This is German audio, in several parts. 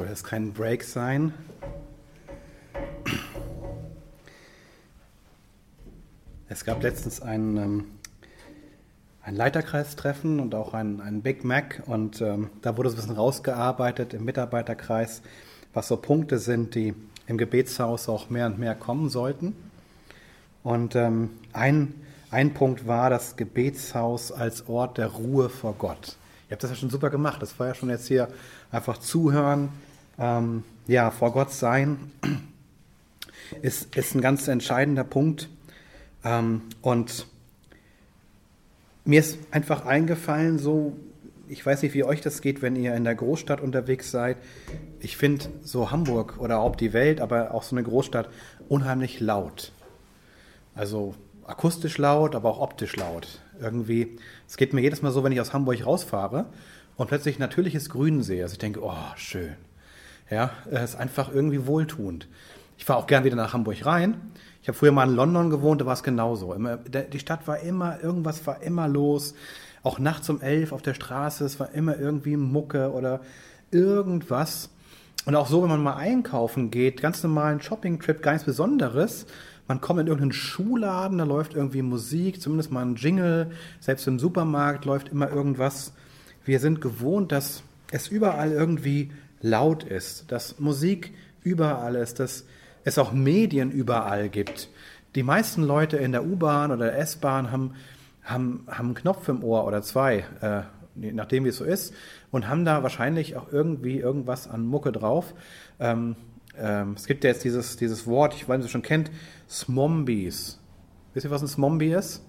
Soll das kein Break sein? Es gab letztens ein, ähm, ein Leiterkreistreffen und auch ein, ein Big Mac und ähm, da wurde so ein bisschen rausgearbeitet im Mitarbeiterkreis, was so Punkte sind, die im Gebetshaus auch mehr und mehr kommen sollten. Und ähm, ein, ein Punkt war das Gebetshaus als Ort der Ruhe vor Gott. Ihr habt das ja schon super gemacht. Das war ja schon jetzt hier einfach zuhören, ähm, ja, vor Gott sein, ist, ist ein ganz entscheidender Punkt. Ähm, und mir ist einfach eingefallen, so, ich weiß nicht, wie euch das geht, wenn ihr in der Großstadt unterwegs seid. Ich finde so Hamburg oder auch die Welt, aber auch so eine Großstadt unheimlich laut. Also akustisch laut, aber auch optisch laut. Irgendwie, es geht mir jedes Mal so, wenn ich aus Hamburg rausfahre und plötzlich natürliches Grün sehe. Also ich denke, oh, schön. Ja, ist einfach irgendwie wohltuend. Ich fahre auch gern wieder nach Hamburg rein. Ich habe früher mal in London gewohnt, da war es genauso. Immer, die Stadt war immer, irgendwas war immer los. Auch nachts um elf auf der Straße, es war immer irgendwie Mucke oder irgendwas. Und auch so, wenn man mal einkaufen geht, ganz normalen Shopping-Trip, gar nichts Besonderes. Man kommt in irgendeinen Schuhladen, da läuft irgendwie Musik, zumindest mal ein Jingle. Selbst im Supermarkt läuft immer irgendwas. Wir sind gewohnt, dass es überall irgendwie laut ist, dass Musik überall ist, dass es auch Medien überall gibt. Die meisten Leute in der U-Bahn oder der S-Bahn haben, haben, haben einen Knopf im Ohr oder zwei, äh, nachdem wie es so ist, und haben da wahrscheinlich auch irgendwie irgendwas an Mucke drauf. Ähm, ähm, es gibt ja jetzt dieses, dieses Wort, ich weiß nicht, ob ihr schon kennt, Smombies. Wisst ihr, was ein Smombie ist?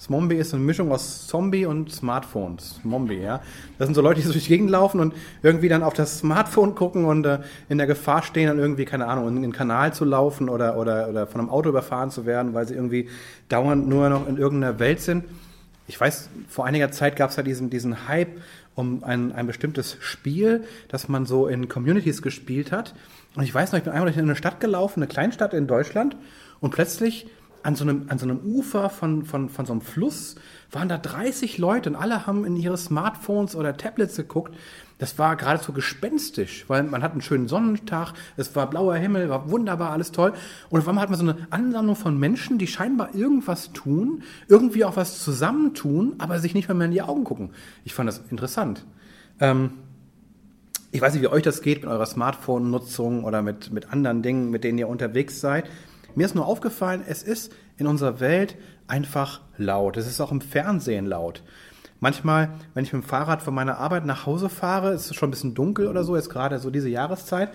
Smombie ist eine Mischung aus Zombie und Smartphone. Smombie, ja. Das sind so Leute, die so durch die Gegend laufen und irgendwie dann auf das Smartphone gucken und äh, in der Gefahr stehen, dann irgendwie, keine Ahnung, in den Kanal zu laufen oder, oder, oder von einem Auto überfahren zu werden, weil sie irgendwie dauernd nur noch in irgendeiner Welt sind. Ich weiß, vor einiger Zeit gab es ja diesen, diesen Hype um ein, ein bestimmtes Spiel, das man so in Communities gespielt hat. Und ich weiß noch, ich bin einmal durch eine Stadt gelaufen, eine Kleinstadt in Deutschland, und plötzlich an so einem, an so einem Ufer von, von, von so einem Fluss waren da 30 Leute und alle haben in ihre Smartphones oder Tablets geguckt. Das war geradezu gespenstisch, weil man hat einen schönen Sonnentag, es war blauer Himmel, war wunderbar, alles toll. Und auf einmal hat man so eine Ansammlung von Menschen, die scheinbar irgendwas tun, irgendwie auch was zusammentun, aber sich nicht mehr in die Augen gucken. Ich fand das interessant. Ähm, ich weiß nicht, wie euch das geht mit eurer Smartphone-Nutzung oder mit, mit anderen Dingen, mit denen ihr unterwegs seid. Mir ist nur aufgefallen, es ist in unserer Welt einfach laut. Es ist auch im Fernsehen laut. Manchmal, wenn ich mit dem Fahrrad von meiner Arbeit nach Hause fahre, ist es schon ein bisschen dunkel oder so, jetzt gerade so diese Jahreszeit.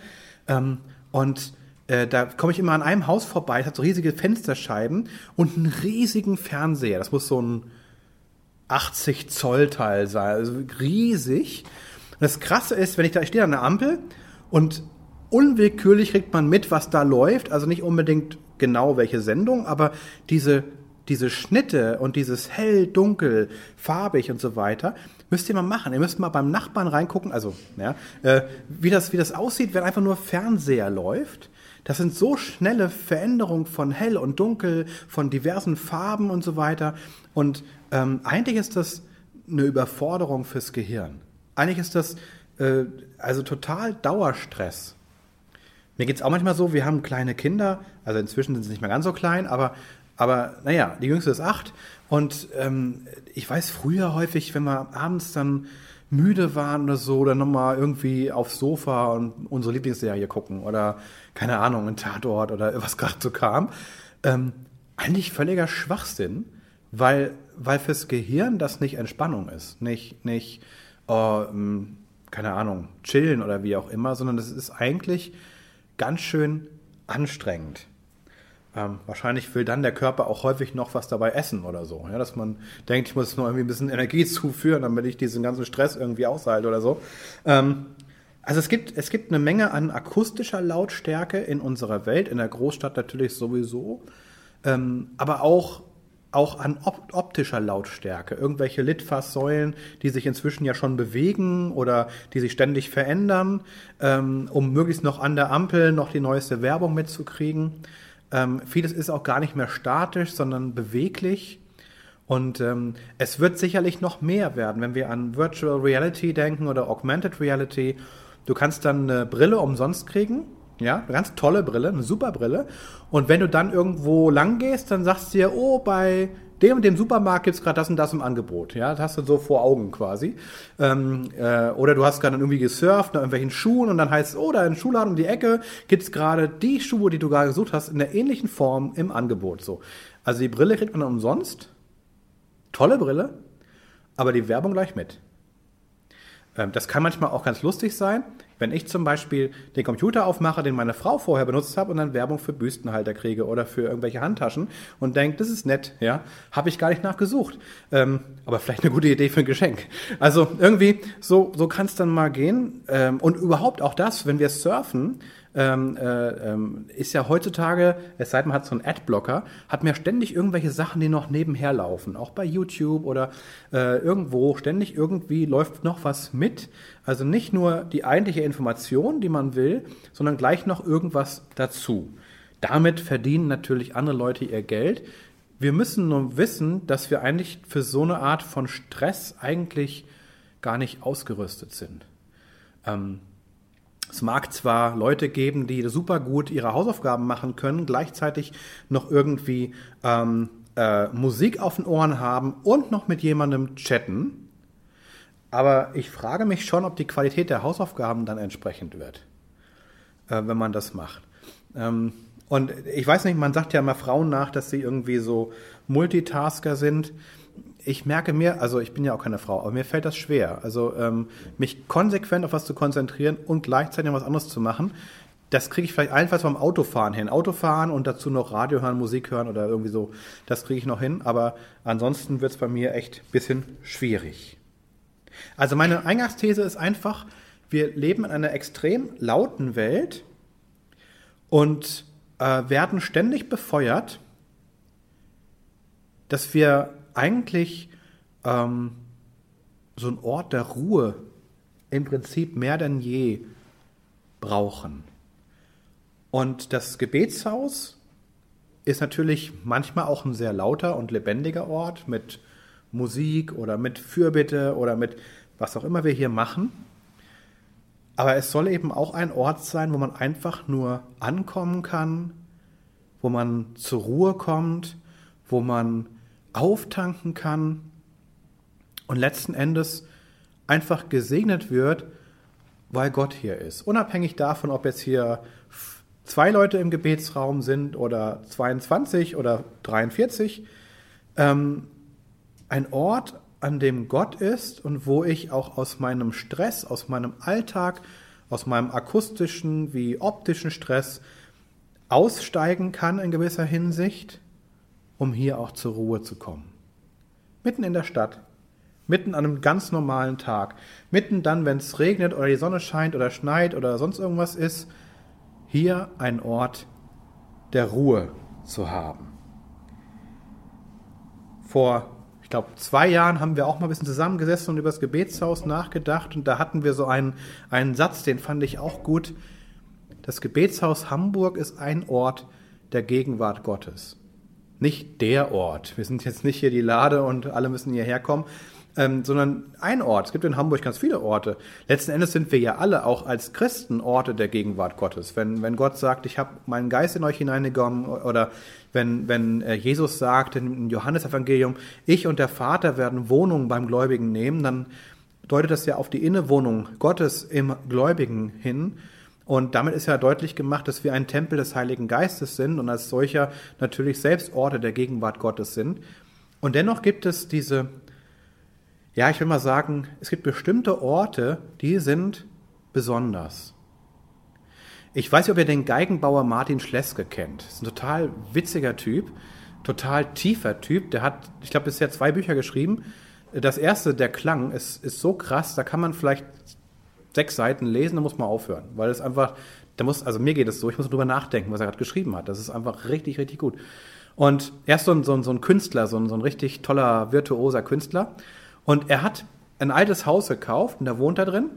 Ähm, und äh, da komme ich immer an einem Haus vorbei, es hat so riesige Fensterscheiben und einen riesigen Fernseher. Das muss so ein 80 Zoll Teil sein, also riesig. Und das Krasse ist, wenn ich da ich stehe an der Ampel und unwillkürlich kriegt man mit, was da läuft. Also nicht unbedingt genau welche Sendung, aber diese, diese Schnitte und dieses hell, dunkel, farbig und so weiter, müsst ihr mal machen. Ihr müsst mal beim Nachbarn reingucken, also ja, äh, wie, das, wie das aussieht, wenn einfach nur Fernseher läuft. Das sind so schnelle Veränderungen von hell und dunkel, von diversen Farben und so weiter. Und ähm, eigentlich ist das eine Überforderung fürs Gehirn. Eigentlich ist das äh, also total Dauerstress. Mir geht es auch manchmal so, wir haben kleine Kinder, also inzwischen sind sie nicht mehr ganz so klein, aber, aber naja, die jüngste ist acht und ähm, ich weiß früher häufig, wenn wir abends dann müde waren oder so, dann nochmal irgendwie aufs Sofa und unsere Lieblingsserie gucken oder keine Ahnung, ein Tatort oder was gerade so kam. Ähm, eigentlich völliger Schwachsinn, weil, weil fürs Gehirn das nicht Entspannung ist, nicht, nicht oh, keine Ahnung, chillen oder wie auch immer, sondern das ist eigentlich ganz schön anstrengend. Ähm, wahrscheinlich will dann der Körper auch häufig noch was dabei essen oder so. Ja, dass man denkt, ich muss noch irgendwie ein bisschen Energie zuführen, damit ich diesen ganzen Stress irgendwie aushalte oder so. Ähm, also es gibt, es gibt eine Menge an akustischer Lautstärke in unserer Welt, in der Großstadt natürlich sowieso, ähm, aber auch auch an optischer Lautstärke. Irgendwelche Litfaßsäulen, die sich inzwischen ja schon bewegen oder die sich ständig verändern, ähm, um möglichst noch an der Ampel noch die neueste Werbung mitzukriegen. Ähm, vieles ist auch gar nicht mehr statisch, sondern beweglich. Und ähm, es wird sicherlich noch mehr werden, wenn wir an Virtual Reality denken oder Augmented Reality Du kannst dann eine Brille umsonst kriegen. Ja, eine ganz tolle Brille, eine super Brille. Und wenn du dann irgendwo lang gehst, dann sagst du dir, oh, bei dem und dem Supermarkt gibt es gerade das und das im Angebot. Ja, das hast du so vor Augen quasi. Ähm, äh, oder du hast gerade irgendwie gesurft nach irgendwelchen Schuhen und dann heißt es, oh, da in Schuhladen um die Ecke gibt es gerade die Schuhe, die du gerade gesucht hast, in der ähnlichen Form im Angebot. So. Also die Brille kriegt man umsonst. Tolle Brille, aber die Werbung gleich mit. Ähm, das kann manchmal auch ganz lustig sein, wenn ich zum Beispiel den Computer aufmache, den meine Frau vorher benutzt hat und dann Werbung für Büstenhalter kriege oder für irgendwelche Handtaschen und denke, das ist nett, ja, habe ich gar nicht nachgesucht. Ähm, aber vielleicht eine gute Idee für ein Geschenk. Also irgendwie, so, so kann es dann mal gehen. Ähm, und überhaupt auch das, wenn wir surfen, ähm, äh, ähm, ist ja heutzutage, es sei denn, man hat so einen Adblocker, hat mir ständig irgendwelche Sachen, die noch nebenher laufen. Auch bei YouTube oder äh, irgendwo, ständig irgendwie läuft noch was mit. Also nicht nur die eigentliche Information, die man will, sondern gleich noch irgendwas dazu. Damit verdienen natürlich andere Leute ihr Geld. Wir müssen nur wissen, dass wir eigentlich für so eine Art von Stress eigentlich gar nicht ausgerüstet sind. Ähm, es mag zwar Leute geben, die super gut ihre Hausaufgaben machen können, gleichzeitig noch irgendwie ähm, äh, Musik auf den Ohren haben und noch mit jemandem chatten. Aber ich frage mich schon, ob die Qualität der Hausaufgaben dann entsprechend wird, äh, wenn man das macht. Ähm, und ich weiß nicht, man sagt ja immer Frauen nach, dass sie irgendwie so Multitasker sind ich merke mir, also ich bin ja auch keine Frau, aber mir fällt das schwer. Also ähm, mich konsequent auf was zu konzentrieren und gleichzeitig was anderes zu machen. Das kriege ich vielleicht einfach beim Autofahren hin. Autofahren und dazu noch Radio hören, Musik hören oder irgendwie so. Das kriege ich noch hin. Aber ansonsten wird es bei mir echt ein bisschen schwierig. Also meine Eingangsthese ist einfach, wir leben in einer extrem lauten Welt und äh, werden ständig befeuert, dass wir eigentlich ähm, so ein Ort der Ruhe im Prinzip mehr denn je brauchen. Und das Gebetshaus ist natürlich manchmal auch ein sehr lauter und lebendiger Ort mit Musik oder mit Fürbitte oder mit was auch immer wir hier machen. Aber es soll eben auch ein Ort sein, wo man einfach nur ankommen kann, wo man zur Ruhe kommt, wo man auftanken kann und letzten Endes einfach gesegnet wird, weil Gott hier ist. Unabhängig davon, ob jetzt hier zwei Leute im Gebetsraum sind oder 22 oder 43. Ähm, ein Ort, an dem Gott ist und wo ich auch aus meinem Stress, aus meinem Alltag, aus meinem akustischen wie optischen Stress aussteigen kann in gewisser Hinsicht um hier auch zur Ruhe zu kommen. Mitten in der Stadt, mitten an einem ganz normalen Tag, mitten dann, wenn es regnet oder die Sonne scheint oder schneit oder sonst irgendwas ist, hier ein Ort der Ruhe zu haben. Vor, ich glaube, zwei Jahren haben wir auch mal ein bisschen zusammengesessen und über das Gebetshaus nachgedacht und da hatten wir so einen, einen Satz, den fand ich auch gut. Das Gebetshaus Hamburg ist ein Ort der Gegenwart Gottes nicht der Ort. Wir sind jetzt nicht hier die Lade und alle müssen hierher kommen, ähm, sondern ein Ort. Es gibt in Hamburg ganz viele Orte. Letzten Endes sind wir ja alle auch als Christen Orte der Gegenwart Gottes. Wenn, wenn Gott sagt, ich habe meinen Geist in euch hineingegangen oder wenn, wenn äh, Jesus sagt im Johannesevangelium, ich und der Vater werden Wohnungen beim Gläubigen nehmen, dann deutet das ja auf die Innewohnung Gottes im Gläubigen hin. Und damit ist ja deutlich gemacht, dass wir ein Tempel des Heiligen Geistes sind und als solcher natürlich selbst Orte der Gegenwart Gottes sind. Und dennoch gibt es diese, ja, ich will mal sagen, es gibt bestimmte Orte, die sind besonders. Ich weiß nicht, ob ihr den Geigenbauer Martin Schleske kennt. Das ist ein total witziger Typ, total tiefer Typ. Der hat, ich glaube, bisher zwei Bücher geschrieben. Das erste, der Klang, ist, ist so krass, da kann man vielleicht sechs Seiten lesen, dann muss man aufhören. Weil es einfach, da muss, also mir geht es so, ich muss drüber nachdenken, was er gerade geschrieben hat. Das ist einfach richtig, richtig gut. Und er ist so ein, so ein, so ein Künstler, so ein, so ein richtig toller, virtuoser Künstler. Und er hat ein altes Haus gekauft und da wohnt er drin.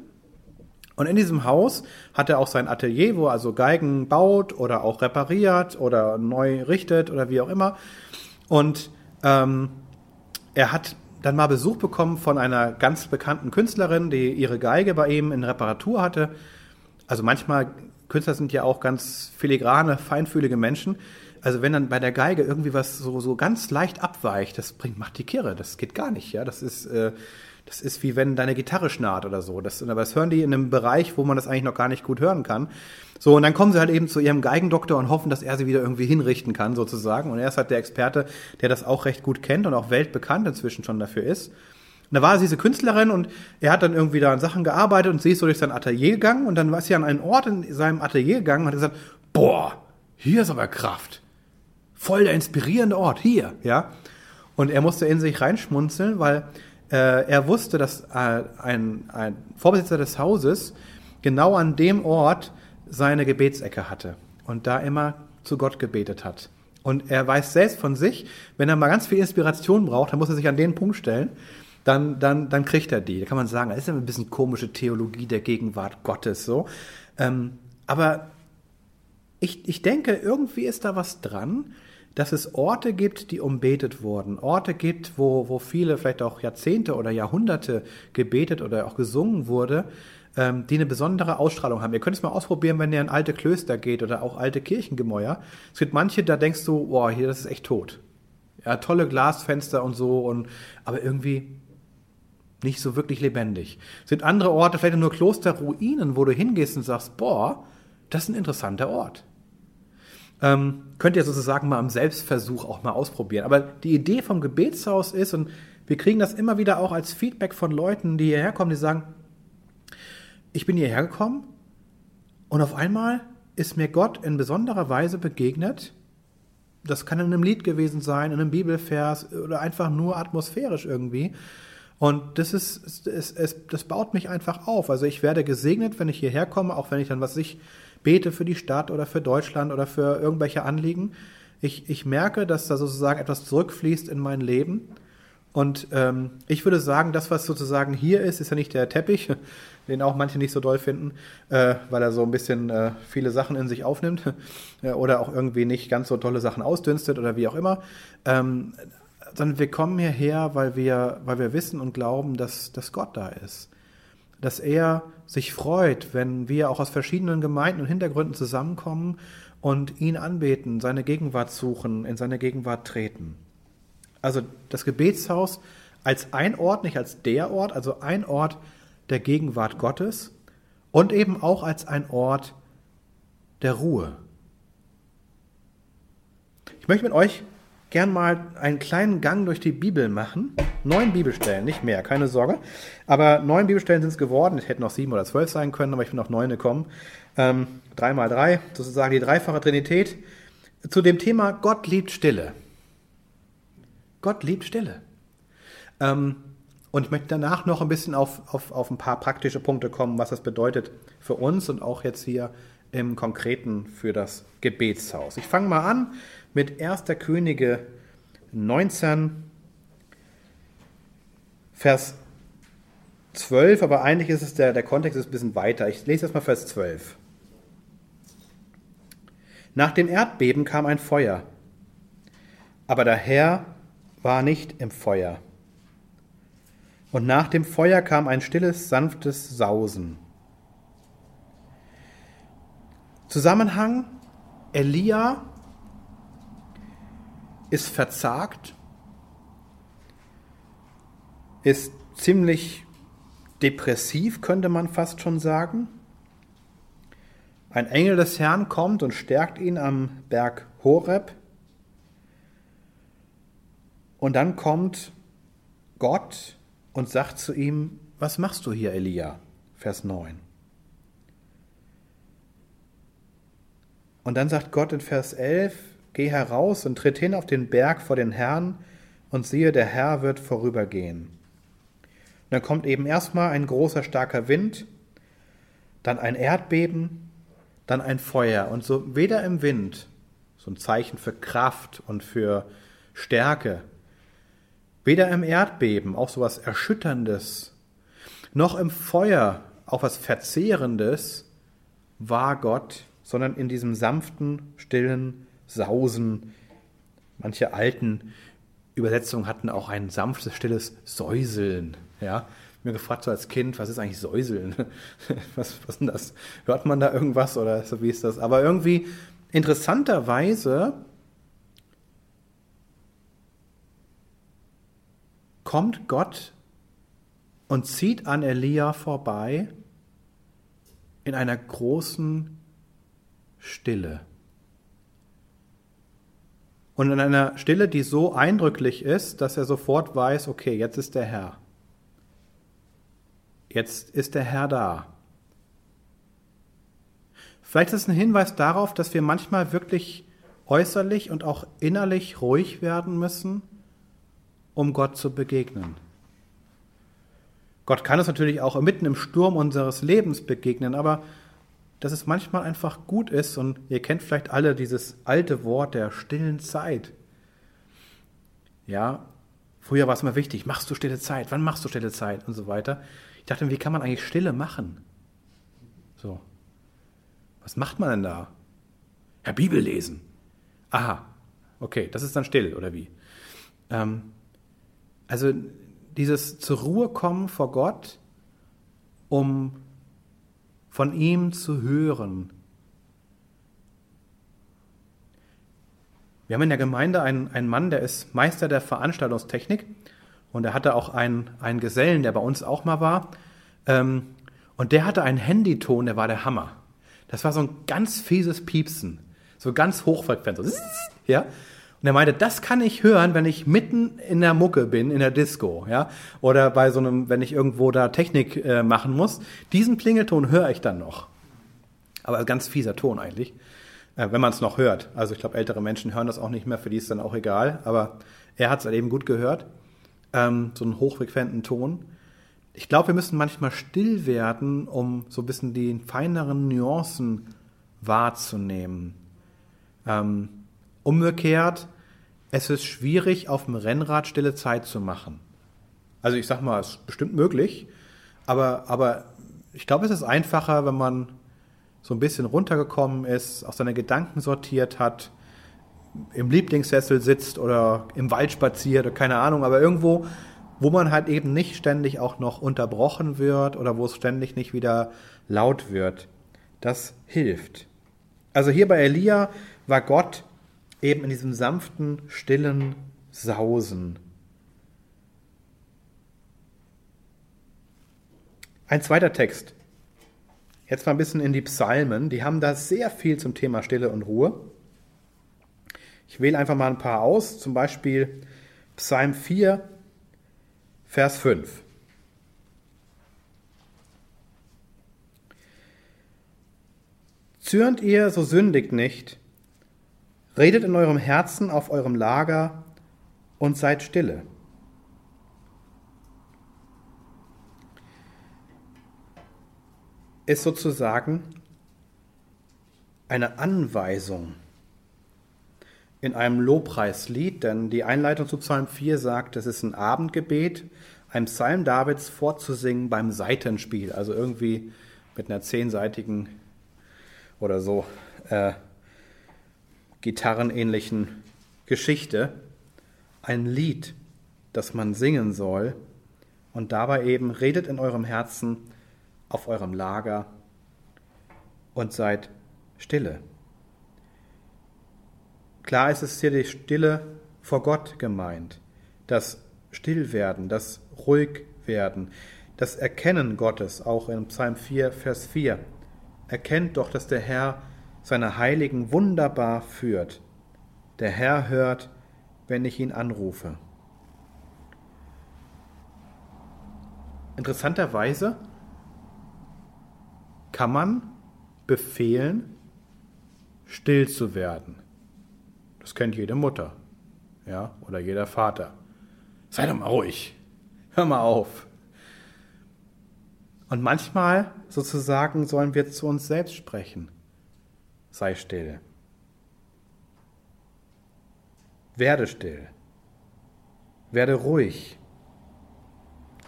Und in diesem Haus hat er auch sein Atelier, wo er also Geigen baut oder auch repariert oder neu richtet oder wie auch immer. Und ähm, er hat dann mal Besuch bekommen von einer ganz bekannten Künstlerin, die ihre Geige bei ihm in Reparatur hatte. Also manchmal, Künstler sind ja auch ganz filigrane, feinfühlige Menschen. Also wenn dann bei der Geige irgendwie was so, so ganz leicht abweicht, das bringt, macht die Kirre. Das geht gar nicht, ja. Das ist, äh, das ist wie wenn deine Gitarre schnarrt oder so. Das, aber das hören die in einem Bereich, wo man das eigentlich noch gar nicht gut hören kann. So, und dann kommen sie halt eben zu ihrem Geigendoktor und hoffen, dass er sie wieder irgendwie hinrichten kann, sozusagen. Und er ist halt der Experte, der das auch recht gut kennt und auch weltbekannt inzwischen schon dafür ist. Und da war sie diese Künstlerin und er hat dann irgendwie da an Sachen gearbeitet und sie ist so durch sein Atelier gegangen und dann war sie an einen Ort in seinem Atelier gegangen und hat gesagt, boah, hier ist aber Kraft. Voll der inspirierende Ort, hier, ja. Und er musste in sich reinschmunzeln, weil er wusste, dass äh, ein, ein Vorbesitzer des Hauses genau an dem Ort seine Gebetsecke hatte und da immer zu Gott gebetet hat. Und er weiß selbst von sich, wenn er mal ganz viel Inspiration braucht, dann muss er sich an den Punkt stellen, dann, dann, dann kriegt er die. Da kann man sagen, das ist ja ein bisschen komische Theologie der Gegenwart Gottes so. Ähm, aber ich, ich denke, irgendwie ist da was dran, dass es Orte gibt, die umbetet wurden. Orte gibt, wo, wo viele, vielleicht auch Jahrzehnte oder Jahrhunderte gebetet oder auch gesungen wurde, ähm, die eine besondere Ausstrahlung haben. Ihr könnt es mal ausprobieren, wenn ihr in alte Klöster geht oder auch alte Kirchengemäuer. Es gibt manche, da denkst du, boah, hier, das ist echt tot. Ja, tolle Glasfenster und so, und, aber irgendwie nicht so wirklich lebendig. Es gibt andere Orte, vielleicht nur Klosterruinen, wo du hingehst und sagst, boah, das ist ein interessanter Ort. Ähm, könnt ihr sozusagen mal im Selbstversuch auch mal ausprobieren. Aber die Idee vom Gebetshaus ist, und wir kriegen das immer wieder auch als Feedback von Leuten, die hierher kommen, die sagen, ich bin hierher gekommen und auf einmal ist mir Gott in besonderer Weise begegnet. Das kann in einem Lied gewesen sein, in einem Bibelvers oder einfach nur atmosphärisch irgendwie. Und das ist, es, es, das baut mich einfach auf. Also ich werde gesegnet, wenn ich hierher komme, auch wenn ich dann was ich bete für die Stadt oder für Deutschland oder für irgendwelche Anliegen. Ich, ich merke, dass da sozusagen etwas zurückfließt in mein Leben. Und ähm, ich würde sagen, das, was sozusagen hier ist, ist ja nicht der Teppich, den auch manche nicht so doll finden, äh, weil er so ein bisschen äh, viele Sachen in sich aufnimmt äh, oder auch irgendwie nicht ganz so tolle Sachen ausdünstet oder wie auch immer. Ähm, sondern wir kommen hierher, weil wir, weil wir wissen und glauben, dass, dass Gott da ist dass er sich freut, wenn wir auch aus verschiedenen Gemeinden und Hintergründen zusammenkommen und ihn anbeten, seine Gegenwart suchen, in seine Gegenwart treten. Also das Gebetshaus als ein Ort, nicht als der Ort, also ein Ort der Gegenwart Gottes und eben auch als ein Ort der Ruhe. Ich möchte mit euch gern mal einen kleinen Gang durch die Bibel machen. Neun Bibelstellen, nicht mehr, keine Sorge. Aber neun Bibelstellen sind es geworden. Es hätten noch sieben oder zwölf sein können, aber ich bin auf neun gekommen. Ähm, drei mal drei, sozusagen die dreifache Trinität. Zu dem Thema Gott liebt Stille. Gott liebt Stille. Ähm, und ich möchte danach noch ein bisschen auf, auf, auf ein paar praktische Punkte kommen, was das bedeutet für uns und auch jetzt hier im Konkreten für das Gebetshaus. Ich fange mal an mit 1. Könige 19, Vers 12, aber eigentlich ist es der, der Kontext ist ein bisschen weiter. Ich lese erstmal Vers 12. Nach dem Erdbeben kam ein Feuer, aber der Herr war nicht im Feuer. Und nach dem Feuer kam ein stilles, sanftes Sausen. Zusammenhang Elia ist verzagt, ist ziemlich depressiv, könnte man fast schon sagen. Ein Engel des Herrn kommt und stärkt ihn am Berg Horeb. Und dann kommt Gott und sagt zu ihm, was machst du hier, Elia? Vers 9. Und dann sagt Gott in Vers 11, Geh heraus und tritt hin auf den Berg vor den Herrn, und siehe, der Herr wird vorübergehen. Und dann kommt eben erstmal ein großer, starker Wind, dann ein Erdbeben, dann ein Feuer. Und so weder im Wind, so ein Zeichen für Kraft und für Stärke, weder im Erdbeben, auch so was Erschütterndes, noch im Feuer, auch was Verzehrendes, war Gott, sondern in diesem sanften, stillen Sausen. Manche alten Übersetzungen hatten auch ein sanftes, stilles Säuseln. Ja, mir gefragt so als Kind, was ist eigentlich Säuseln? was, was ist denn das? Hört man da irgendwas oder so, wie ist das? Aber irgendwie interessanterweise kommt Gott und zieht an Elia vorbei in einer großen Stille. Und in einer Stille, die so eindrücklich ist, dass er sofort weiß, okay, jetzt ist der Herr. Jetzt ist der Herr da. Vielleicht ist es ein Hinweis darauf, dass wir manchmal wirklich äußerlich und auch innerlich ruhig werden müssen, um Gott zu begegnen. Gott kann uns natürlich auch mitten im Sturm unseres Lebens begegnen, aber dass es manchmal einfach gut ist, und ihr kennt vielleicht alle dieses alte Wort der stillen Zeit. Ja, früher war es immer wichtig, machst du stille Zeit, wann machst du stille Zeit und so weiter. Ich dachte, wie kann man eigentlich Stille machen? So. Was macht man denn da? Ja, Bibel lesen. Aha, okay, das ist dann still, oder wie? Ähm, also dieses zur Ruhe kommen vor Gott, um von ihm zu hören. Wir haben in der Gemeinde einen, einen Mann, der ist Meister der Veranstaltungstechnik und er hatte auch einen, einen Gesellen, der bei uns auch mal war. Ähm, und der hatte einen Handyton, der war der Hammer. Das war so ein ganz fieses Piepsen, so ganz hochfrequent. So, ja? Und er meinte, das kann ich hören, wenn ich mitten in der Mucke bin, in der Disco, ja, oder bei so einem, wenn ich irgendwo da Technik äh, machen muss. Diesen Klingelton höre ich dann noch. Aber ganz fieser Ton eigentlich, äh, wenn man es noch hört. Also ich glaube, ältere Menschen hören das auch nicht mehr, für die ist dann auch egal. Aber er hat es halt eben gut gehört, ähm, so einen hochfrequenten Ton. Ich glaube, wir müssen manchmal still werden, um so ein bisschen die feineren Nuancen wahrzunehmen. Ähm, umgekehrt, es ist schwierig, auf dem Rennrad stille Zeit zu machen. Also ich sag mal, es ist bestimmt möglich, aber, aber ich glaube, es ist einfacher, wenn man so ein bisschen runtergekommen ist, auch seine Gedanken sortiert hat, im Lieblingssessel sitzt oder im Wald spaziert oder keine Ahnung, aber irgendwo, wo man halt eben nicht ständig auch noch unterbrochen wird oder wo es ständig nicht wieder laut wird. Das hilft. Also hier bei Elia war Gott eben in diesem sanften, stillen Sausen. Ein zweiter Text. Jetzt mal ein bisschen in die Psalmen. Die haben da sehr viel zum Thema Stille und Ruhe. Ich wähle einfach mal ein paar aus, zum Beispiel Psalm 4, Vers 5. Zürnt ihr, so sündigt nicht, Redet in eurem Herzen auf eurem Lager und seid stille. Ist sozusagen eine Anweisung in einem Lobpreislied, denn die Einleitung zu Psalm 4 sagt, es ist ein Abendgebet, ein Psalm Davids vorzusingen beim Seitenspiel, also irgendwie mit einer zehnseitigen oder so äh, gitarrenähnlichen Geschichte ein Lied, das man singen soll und dabei eben redet in eurem Herzen auf eurem Lager und seid stille. Klar ist es hier die Stille vor Gott gemeint, das Stillwerden, das Ruhigwerden, das Erkennen Gottes, auch in Psalm 4, Vers 4. Erkennt doch, dass der Herr seine Heiligen wunderbar führt. Der Herr hört, wenn ich ihn anrufe. Interessanterweise kann man befehlen, still zu werden. Das kennt jede Mutter, ja, oder jeder Vater. Sei doch mal ruhig. Hör mal auf. Und manchmal sozusagen sollen wir zu uns selbst sprechen sei still. Werde still. Werde ruhig.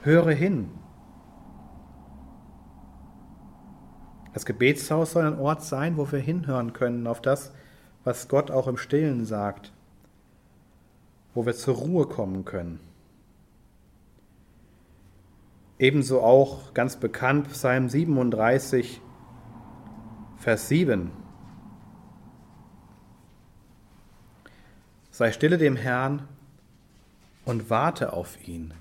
Höre hin. Das Gebetshaus soll ein Ort sein, wo wir hinhören können auf das, was Gott auch im Stillen sagt. wo wir zur Ruhe kommen können. Ebenso auch ganz bekannt Psalm 37, Vers 7. Sei stille dem Herrn und warte auf ihn.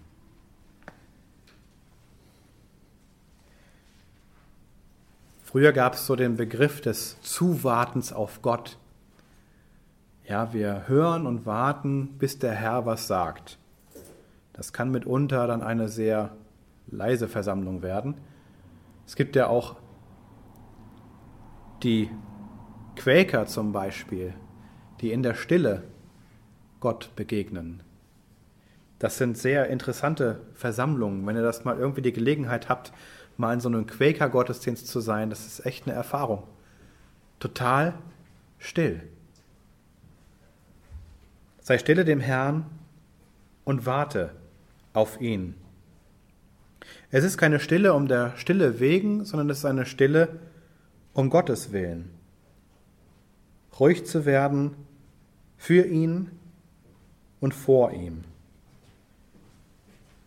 Früher gab es so den Begriff des Zuwartens auf Gott. Ja, wir hören und warten, bis der Herr was sagt. Das kann mitunter dann eine sehr leise Versammlung werden. Es gibt ja auch die Quäker zum Beispiel, die in der Stille Gott begegnen. Das sind sehr interessante Versammlungen. Wenn ihr das mal irgendwie die Gelegenheit habt, mal in so einem Quäker-Gottesdienst zu sein, das ist echt eine Erfahrung. Total still. Sei stille dem Herrn und warte auf ihn. Es ist keine Stille um der Stille wegen, sondern es ist eine Stille um Gottes Willen. Ruhig zu werden für ihn und vor ihm.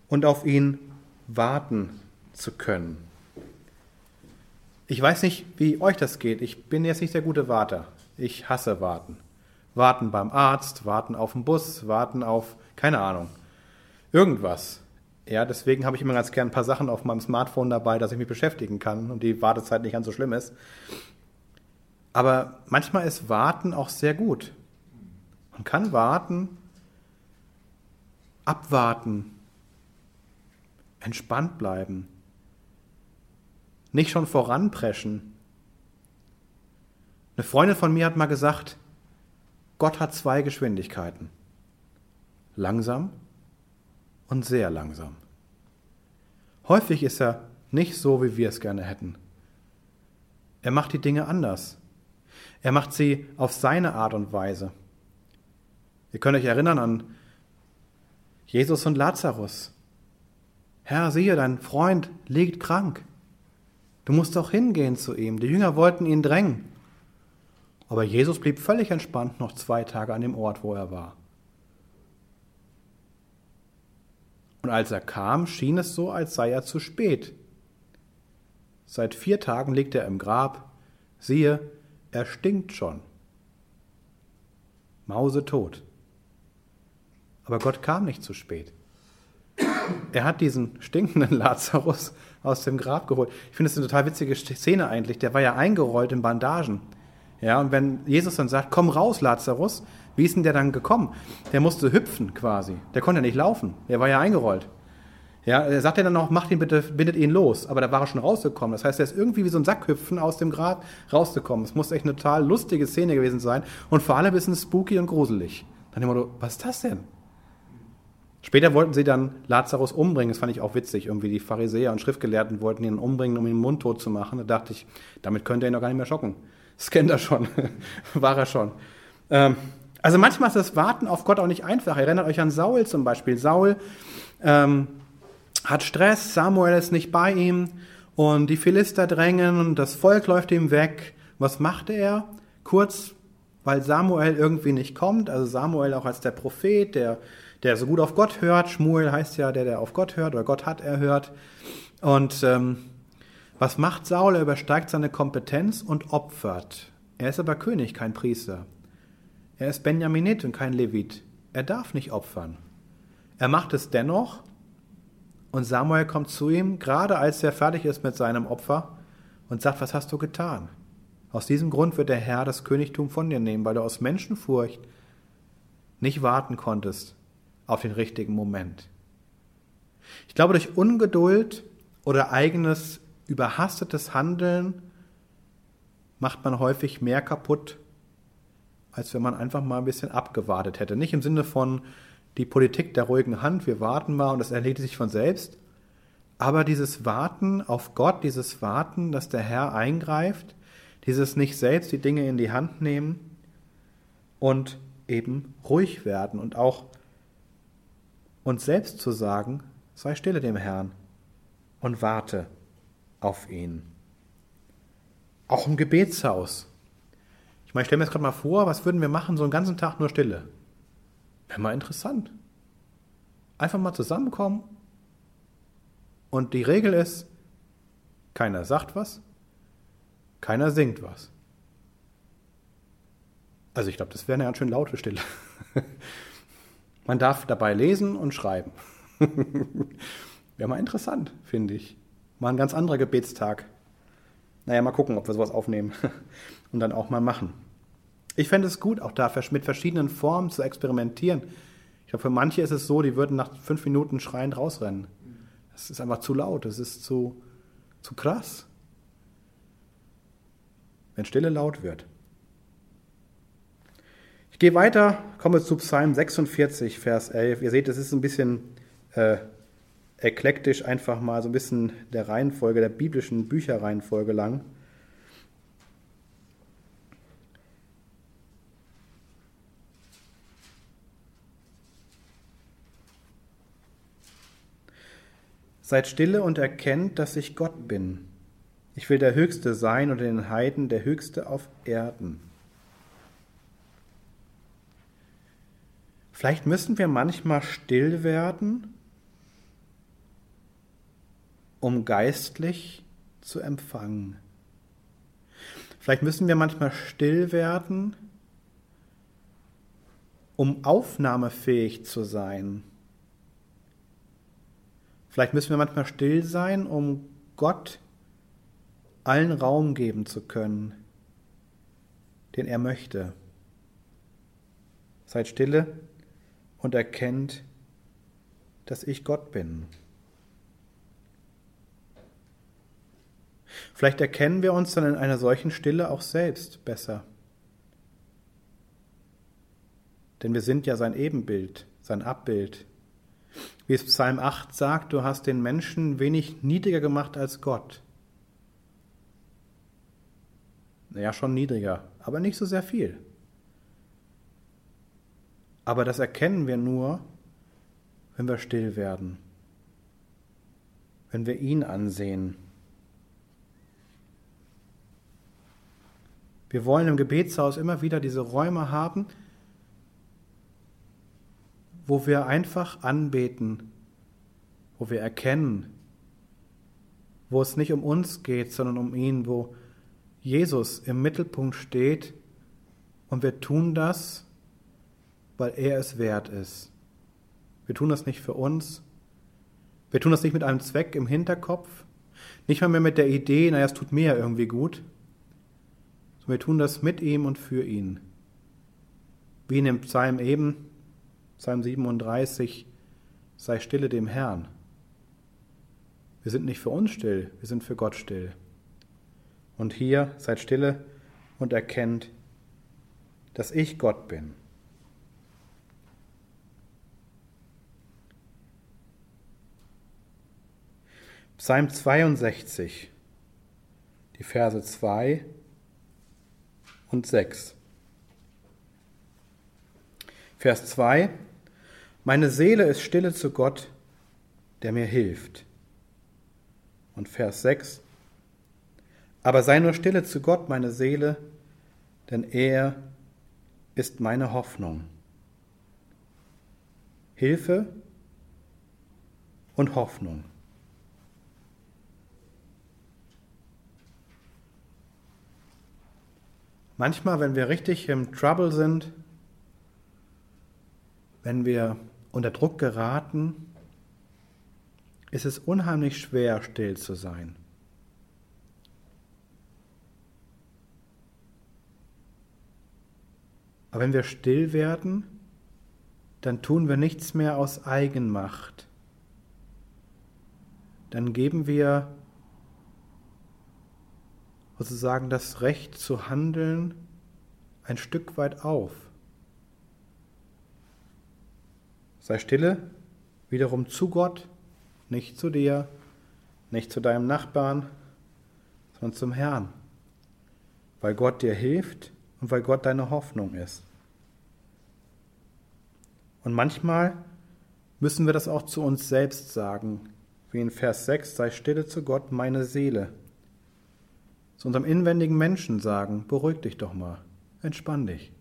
Und auf ihn warten zu können. Ich weiß nicht, wie euch das geht. Ich bin jetzt nicht der gute Warter. Ich hasse Warten. Warten beim Arzt, warten auf den Bus, warten auf, keine Ahnung, irgendwas. Ja, deswegen habe ich immer ganz gern ein paar Sachen auf meinem Smartphone dabei, dass ich mich beschäftigen kann und die Wartezeit nicht ganz so schlimm ist. Aber manchmal ist Warten auch sehr gut. Man kann warten, abwarten, entspannt bleiben, nicht schon voranpreschen. Eine Freundin von mir hat mal gesagt, Gott hat zwei Geschwindigkeiten. Langsam und sehr langsam. Häufig ist er nicht so, wie wir es gerne hätten. Er macht die Dinge anders. Er macht sie auf seine Art und Weise. Ihr könnt euch erinnern an Jesus und Lazarus. Herr, siehe, dein Freund liegt krank. Du musst doch hingehen zu ihm. Die Jünger wollten ihn drängen. Aber Jesus blieb völlig entspannt noch zwei Tage an dem Ort, wo er war. Und als er kam, schien es so, als sei er zu spät. Seit vier Tagen liegt er im Grab. Siehe, er stinkt schon. Mause tot. Aber Gott kam nicht zu spät. Er hat diesen stinkenden Lazarus aus dem Grab geholt. Ich finde es eine total witzige Szene eigentlich. Der war ja eingerollt in Bandagen. Ja, und wenn Jesus dann sagt, komm raus, Lazarus, wie ist denn der dann gekommen? Der musste hüpfen quasi. Der konnte nicht laufen. Der war ja eingerollt. Ja, er sagt ja dann noch, macht ihn bitte, bindet ihn los. Aber da war er schon rausgekommen. Das heißt, er ist irgendwie wie so ein Sackhüpfen aus dem Grab rausgekommen. Es muss echt eine total lustige Szene gewesen sein. Und vor allem ein bisschen spooky und gruselig. Dann immer, was ist das denn? Später wollten sie dann Lazarus umbringen. Das fand ich auch witzig. Irgendwie die Pharisäer und Schriftgelehrten wollten ihn umbringen, um ihn mundtot zu machen. Da dachte ich, damit könnte er ihn doch gar nicht mehr schocken. Das kennt er schon. War er schon. Ähm, also manchmal ist das Warten auf Gott auch nicht einfach. Erinnert euch an Saul zum Beispiel. Saul ähm, hat Stress, Samuel ist nicht bei ihm und die Philister drängen und das Volk läuft ihm weg. Was macht er? Kurz, weil Samuel irgendwie nicht kommt, also Samuel auch als der Prophet, der, der so gut auf Gott hört. Schmuel heißt ja der, der auf Gott hört oder Gott hat erhört. Und ähm, was macht Saul? Er übersteigt seine Kompetenz und opfert. Er ist aber König, kein Priester. Er ist Benjaminit und kein Levit. Er darf nicht opfern. Er macht es dennoch und Samuel kommt zu ihm, gerade als er fertig ist mit seinem Opfer und sagt, was hast du getan? Aus diesem Grund wird der Herr das Königtum von dir nehmen, weil du aus Menschenfurcht nicht warten konntest auf den richtigen Moment. Ich glaube, durch Ungeduld oder eigenes überhastetes Handeln macht man häufig mehr kaputt, als wenn man einfach mal ein bisschen abgewartet hätte. Nicht im Sinne von die Politik der ruhigen Hand, wir warten mal und das erledigt sich von selbst, aber dieses Warten auf Gott, dieses Warten, dass der Herr eingreift, dieses nicht selbst die Dinge in die Hand nehmen und eben ruhig werden und auch uns selbst zu sagen, sei stille dem Herrn und warte auf ihn. Auch im Gebetshaus. Ich meine, ich stelle mir jetzt gerade mal vor, was würden wir machen, so einen ganzen Tag nur Stille? Wäre mal interessant. Einfach mal zusammenkommen und die Regel ist, keiner sagt was, keiner singt was. Also ich glaube, das wäre eine ganz schön laute Stille. Man darf dabei lesen und schreiben. wäre mal interessant, finde ich. Mal ein ganz anderer Gebetstag. Naja, mal gucken, ob wir sowas aufnehmen und dann auch mal machen. Ich fände es gut, auch da mit verschiedenen Formen zu experimentieren. Ich glaube, für manche ist es so, die würden nach fünf Minuten schreiend rausrennen. Das ist einfach zu laut, das ist zu, zu krass. Wenn Stille laut wird. Ich gehe weiter, komme zu Psalm 46, Vers 11. Ihr seht, es ist ein bisschen äh, eklektisch, einfach mal so ein bisschen der Reihenfolge, der biblischen Bücherreihenfolge lang. Seid stille und erkennt, dass ich Gott bin. Ich will der Höchste sein und den Heiden der Höchste auf Erden. Vielleicht müssen wir manchmal still werden, um geistlich zu empfangen. Vielleicht müssen wir manchmal still werden, um aufnahmefähig zu sein. Vielleicht müssen wir manchmal still sein, um Gott allen Raum geben zu können, den er möchte. Seid stille und erkennt, dass ich Gott bin. Vielleicht erkennen wir uns dann in einer solchen Stille auch selbst besser. Denn wir sind ja sein Ebenbild, sein Abbild. Wie es Psalm 8 sagt, du hast den Menschen wenig niedriger gemacht als Gott. Naja, schon niedriger, aber nicht so sehr viel. Aber das erkennen wir nur, wenn wir still werden, wenn wir ihn ansehen. Wir wollen im Gebetshaus immer wieder diese Räume haben, wo wir einfach anbeten, wo wir erkennen, wo es nicht um uns geht, sondern um ihn, wo Jesus im Mittelpunkt steht und wir tun das, weil er es wert ist. Wir tun das nicht für uns, wir tun das nicht mit einem Zweck im Hinterkopf, nicht mal mehr mit der Idee, naja, es tut mir ja irgendwie gut, sondern wir tun das mit ihm und für ihn. Wie in dem Psalm eben, Psalm 37, sei stille dem Herrn. Wir sind nicht für uns still, wir sind für Gott still. Und hier seid stille und erkennt, dass ich Gott bin. Psalm 62, die Verse 2 und 6. Vers 2. Meine Seele ist stille zu Gott, der mir hilft. Und Vers 6. Aber sei nur stille zu Gott, meine Seele, denn er ist meine Hoffnung. Hilfe und Hoffnung. Manchmal, wenn wir richtig im Trouble sind, wenn wir unter Druck geraten, ist es unheimlich schwer, still zu sein. Aber wenn wir still werden, dann tun wir nichts mehr aus Eigenmacht. Dann geben wir sozusagen das Recht zu handeln ein Stück weit auf. Sei stille, wiederum zu Gott, nicht zu dir, nicht zu deinem Nachbarn, sondern zum Herrn, weil Gott dir hilft und weil Gott deine Hoffnung ist. Und manchmal müssen wir das auch zu uns selbst sagen, wie in Vers 6, sei stille zu Gott, meine Seele. Zu unserem inwendigen Menschen sagen, beruhig dich doch mal, entspann dich.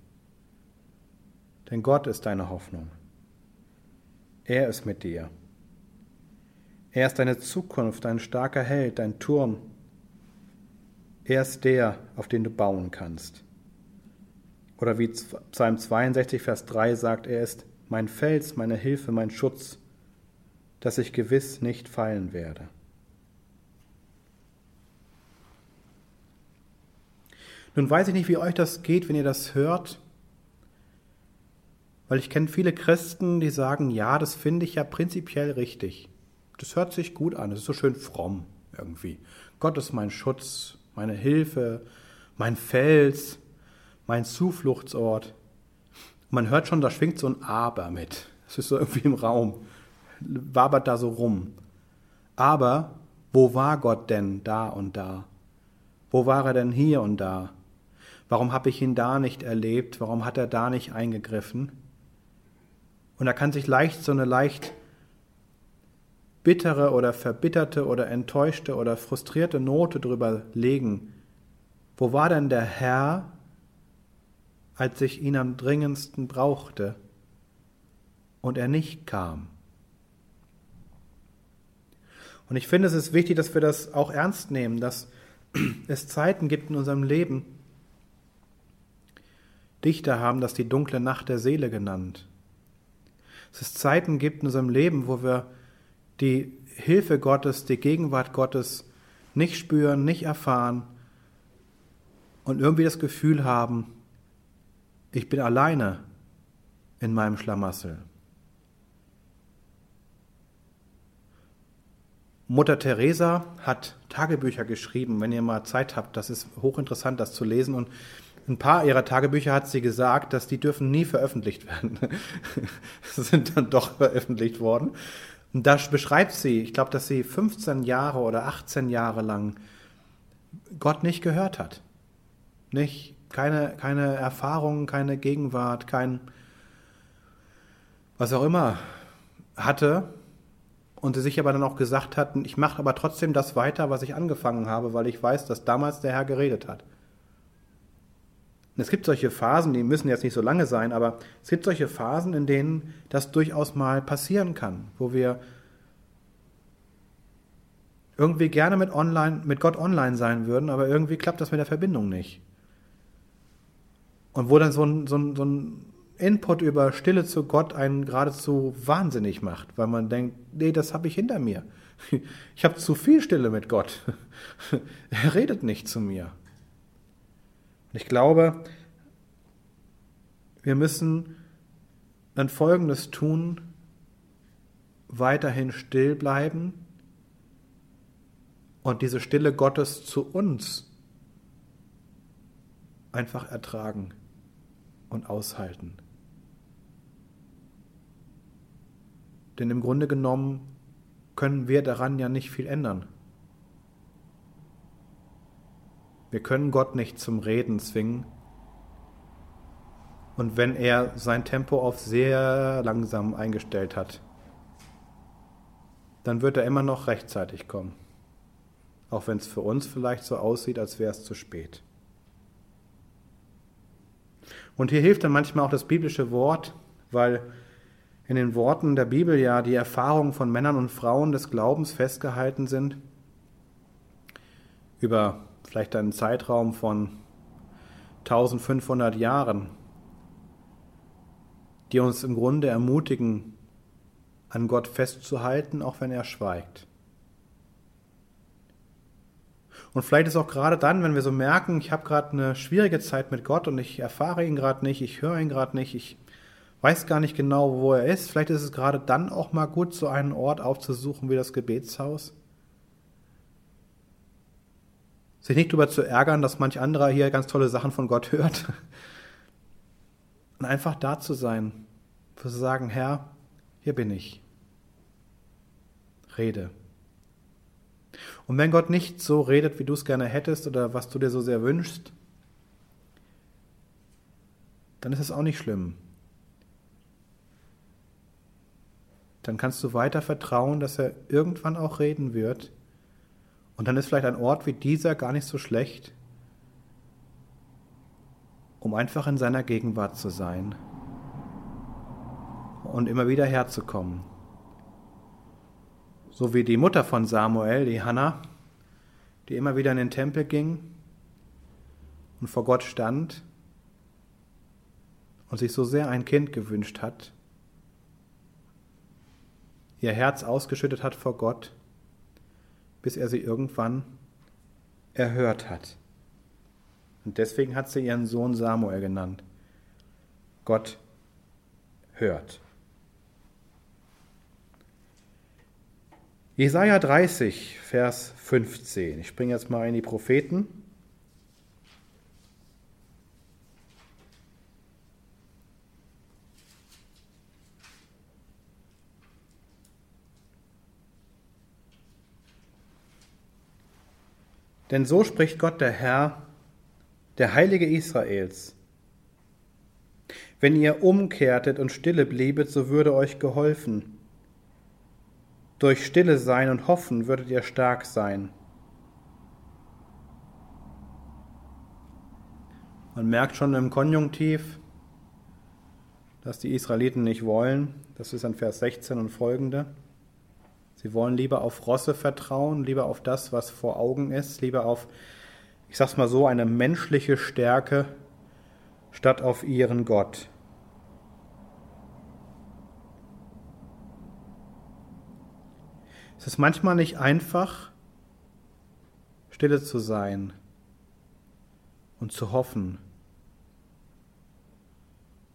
Denn Gott ist deine Hoffnung. Er ist mit dir. Er ist deine Zukunft, dein starker Held, dein Turm. Er ist der, auf den du bauen kannst. Oder wie Psalm 62, Vers 3 sagt, er ist mein Fels, meine Hilfe, mein Schutz, dass ich gewiss nicht fallen werde. Nun weiß ich nicht, wie euch das geht, wenn ihr das hört, weil ich kenne viele Christen, die sagen, ja, das finde ich ja prinzipiell richtig. Das hört sich gut an, das ist so schön fromm irgendwie. Gott ist mein Schutz, meine Hilfe, mein Fels, mein Zufluchtsort. Man hört schon, da schwingt so ein Aber mit. Es ist so irgendwie im Raum, wabert da so rum. Aber wo war Gott denn da und da? Wo war er denn hier und da? Warum habe ich ihn da nicht erlebt? Warum hat er da nicht eingegriffen? Und da kann sich leicht so eine leicht bittere oder verbitterte oder enttäuschte oder frustrierte Note drüber legen. Wo war denn der Herr, als ich ihn am dringendsten brauchte und er nicht kam? Und ich finde, es ist wichtig, dass wir das auch ernst nehmen, dass es Zeiten gibt in unserem Leben, Dichter haben das die dunkle Nacht der Seele genannt. Dass es Zeiten gibt in unserem Leben, wo wir die Hilfe Gottes, die Gegenwart Gottes nicht spüren, nicht erfahren und irgendwie das Gefühl haben, ich bin alleine in meinem Schlamassel. Mutter Teresa hat Tagebücher geschrieben, wenn ihr mal Zeit habt, das ist hochinteressant, das zu lesen. Und ein paar ihrer Tagebücher hat sie gesagt, dass die dürfen nie veröffentlicht werden. sind dann doch veröffentlicht worden. Und da beschreibt sie, ich glaube, dass sie 15 Jahre oder 18 Jahre lang Gott nicht gehört hat. Nicht, keine, keine Erfahrung, keine Gegenwart, kein, was auch immer hatte. Und sie sich aber dann auch gesagt hat, ich mache aber trotzdem das weiter, was ich angefangen habe, weil ich weiß, dass damals der Herr geredet hat. Es gibt solche Phasen, die müssen jetzt nicht so lange sein, aber es gibt solche Phasen, in denen das durchaus mal passieren kann, wo wir irgendwie gerne mit, online, mit Gott online sein würden, aber irgendwie klappt das mit der Verbindung nicht. Und wo dann so ein, so ein, so ein Input über Stille zu Gott einen geradezu wahnsinnig macht, weil man denkt, nee, das habe ich hinter mir. Ich habe zu viel Stille mit Gott. Er redet nicht zu mir. Und ich glaube, wir müssen dann Folgendes tun, weiterhin still bleiben und diese Stille Gottes zu uns einfach ertragen und aushalten. Denn im Grunde genommen können wir daran ja nicht viel ändern. Wir können Gott nicht zum Reden zwingen. Und wenn er sein Tempo auf sehr langsam eingestellt hat, dann wird er immer noch rechtzeitig kommen. Auch wenn es für uns vielleicht so aussieht, als wäre es zu spät. Und hier hilft dann manchmal auch das biblische Wort, weil in den Worten der Bibel ja die Erfahrungen von Männern und Frauen des Glaubens festgehalten sind über vielleicht einen Zeitraum von 1500 Jahren, die uns im Grunde ermutigen, an Gott festzuhalten, auch wenn er schweigt. Und vielleicht ist auch gerade dann, wenn wir so merken, ich habe gerade eine schwierige Zeit mit Gott und ich erfahre ihn gerade nicht, ich höre ihn gerade nicht, ich weiß gar nicht genau, wo er ist, vielleicht ist es gerade dann auch mal gut, so einen Ort aufzusuchen wie das Gebetshaus sich nicht darüber zu ärgern, dass manch anderer hier ganz tolle Sachen von Gott hört. Und einfach da zu sein, zu sagen, Herr, hier bin ich. Rede. Und wenn Gott nicht so redet, wie du es gerne hättest oder was du dir so sehr wünschst, dann ist es auch nicht schlimm. Dann kannst du weiter vertrauen, dass er irgendwann auch reden wird und dann ist vielleicht ein Ort wie dieser gar nicht so schlecht, um einfach in seiner Gegenwart zu sein und immer wieder herzukommen. So wie die Mutter von Samuel, die Hannah, die immer wieder in den Tempel ging und vor Gott stand und sich so sehr ein Kind gewünscht hat, ihr Herz ausgeschüttet hat vor Gott, bis er sie irgendwann erhört hat. Und deswegen hat sie ihren Sohn Samuel genannt. Gott hört. Jesaja 30, Vers 15. Ich springe jetzt mal in die Propheten. Denn so spricht Gott der Herr, der Heilige Israels. Wenn ihr umkehrtet und stille bliebet, so würde euch geholfen. Durch stille sein und hoffen würdet ihr stark sein. Man merkt schon im Konjunktiv, dass die Israeliten nicht wollen. Das ist an Vers 16 und folgende. Sie wollen lieber auf Rosse vertrauen, lieber auf das, was vor Augen ist, lieber auf, ich sag's mal so, eine menschliche Stärke statt auf ihren Gott. Es ist manchmal nicht einfach, stille zu sein und zu hoffen.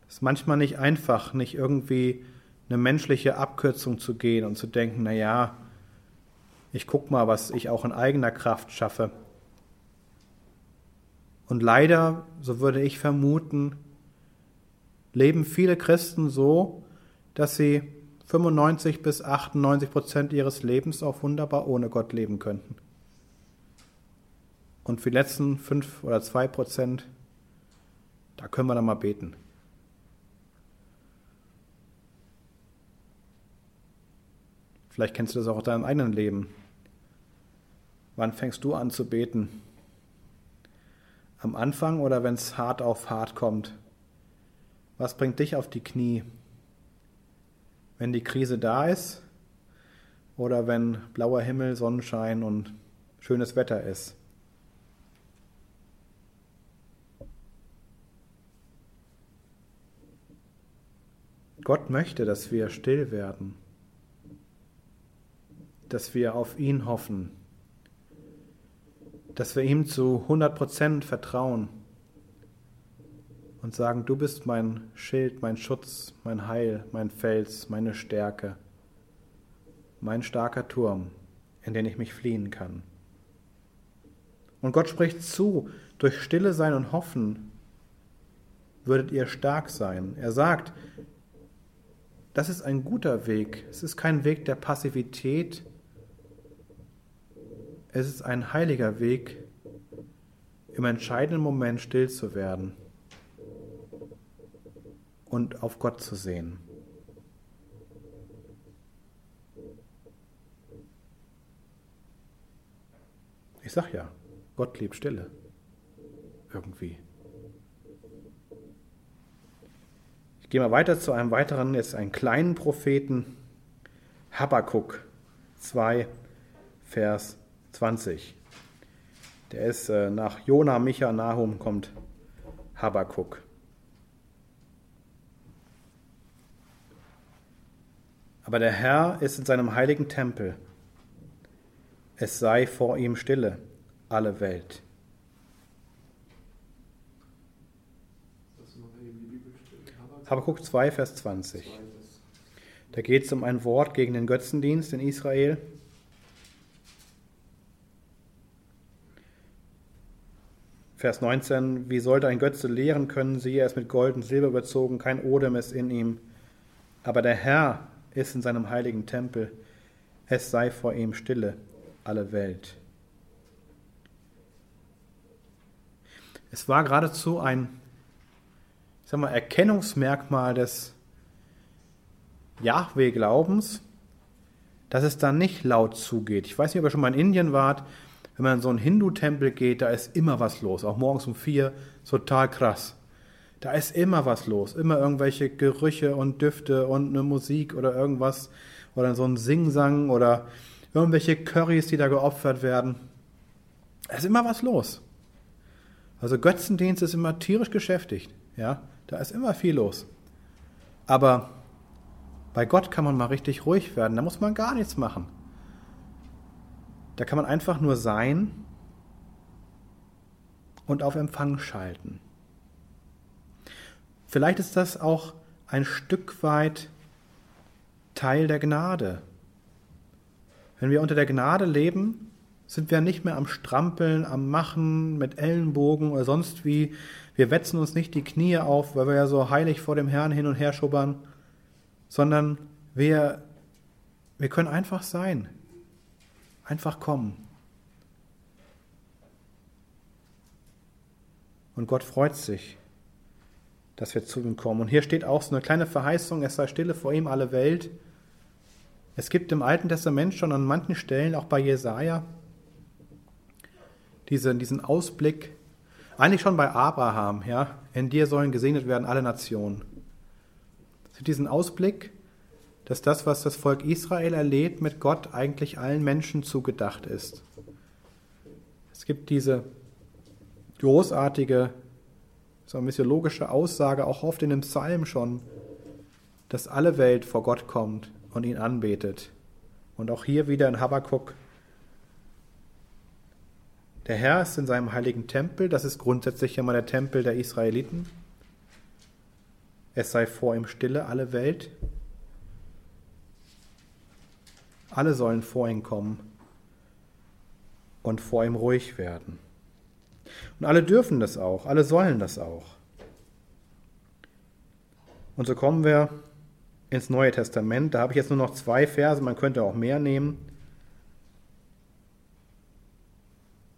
Es ist manchmal nicht einfach, nicht irgendwie eine menschliche Abkürzung zu gehen und zu denken, na ja, ich guck mal, was ich auch in eigener Kraft schaffe. Und leider, so würde ich vermuten, leben viele Christen so, dass sie 95 bis 98 Prozent ihres Lebens auch wunderbar ohne Gott leben könnten. Und für die letzten 5 oder 2 Prozent, da können wir dann mal beten. Vielleicht kennst du das auch aus deinem eigenen Leben. Wann fängst du an zu beten? Am Anfang oder wenn es hart auf hart kommt? Was bringt dich auf die Knie? Wenn die Krise da ist oder wenn blauer Himmel, Sonnenschein und schönes Wetter ist? Gott möchte, dass wir still werden dass wir auf ihn hoffen, dass wir ihm zu 100% vertrauen und sagen, du bist mein Schild, mein Schutz, mein Heil, mein Fels, meine Stärke, mein starker Turm, in den ich mich fliehen kann. Und Gott spricht zu, durch Stille sein und Hoffen würdet ihr stark sein. Er sagt, das ist ein guter Weg. Es ist kein Weg der Passivität, es ist ein heiliger Weg, im entscheidenden Moment still zu werden und auf Gott zu sehen. Ich sag ja, Gott liebt Stille. Irgendwie. Ich gehe mal weiter zu einem weiteren, jetzt einen kleinen Propheten, Habakkuk 2, Vers 20. Der ist äh, nach Jona, Micha, Nahum kommt Habakuk. Aber der Herr ist in seinem heiligen Tempel. Es sei vor ihm stille, alle Welt. Habakuk 2, Vers 20. Da geht es um ein Wort gegen den Götzendienst in Israel. Vers 19, wie sollte ein Götze lehren können, siehe, er ist mit Gold und Silber überzogen, kein Odem ist in ihm. Aber der Herr ist in seinem heiligen Tempel, es sei vor ihm stille, alle Welt. Es war geradezu ein ich sag mal, Erkennungsmerkmal des Yahweh-Glaubens, dass es da nicht laut zugeht. Ich weiß nicht, ob ihr schon mal in Indien wart, wenn man in so einen Hindu-Tempel geht, da ist immer was los, auch morgens um vier, total krass. Da ist immer was los, immer irgendwelche Gerüche und Düfte und eine Musik oder irgendwas oder so ein Singsang oder irgendwelche Currys, die da geopfert werden. Da ist immer was los. Also Götzendienst ist immer tierisch geschäftigt. Ja, da ist immer viel los. Aber bei Gott kann man mal richtig ruhig werden. Da muss man gar nichts machen. Da kann man einfach nur sein und auf Empfang schalten. Vielleicht ist das auch ein Stück weit Teil der Gnade. Wenn wir unter der Gnade leben, sind wir nicht mehr am Strampeln, am Machen mit Ellenbogen oder sonst wie. Wir wetzen uns nicht die Knie auf, weil wir ja so heilig vor dem Herrn hin und her schubbern, sondern wir, wir können einfach sein, einfach kommen. Und Gott freut sich, dass wir zu ihm kommen. Und hier steht auch so eine kleine Verheißung, es sei stille vor ihm alle Welt. Es gibt im Alten Testament schon an manchen Stellen, auch bei Jesaja, diesen, diesen Ausblick, eigentlich schon bei Abraham, ja, in dir sollen gesegnet werden alle Nationen. Diesen Ausblick, dass das, was das Volk Israel erlebt, mit Gott eigentlich allen Menschen zugedacht ist. Es gibt diese großartige, so missiologische Aussage, auch oft in dem Psalm schon, dass alle Welt vor Gott kommt und ihn anbetet. Und auch hier wieder in Habakkuk der Herr ist in seinem heiligen Tempel, das ist grundsätzlich immer der Tempel der Israeliten. Es sei vor ihm stille alle Welt. Alle sollen vor ihn kommen und vor ihm ruhig werden. Und alle dürfen das auch, alle sollen das auch. Und so kommen wir ins Neue Testament. Da habe ich jetzt nur noch zwei Verse, man könnte auch mehr nehmen.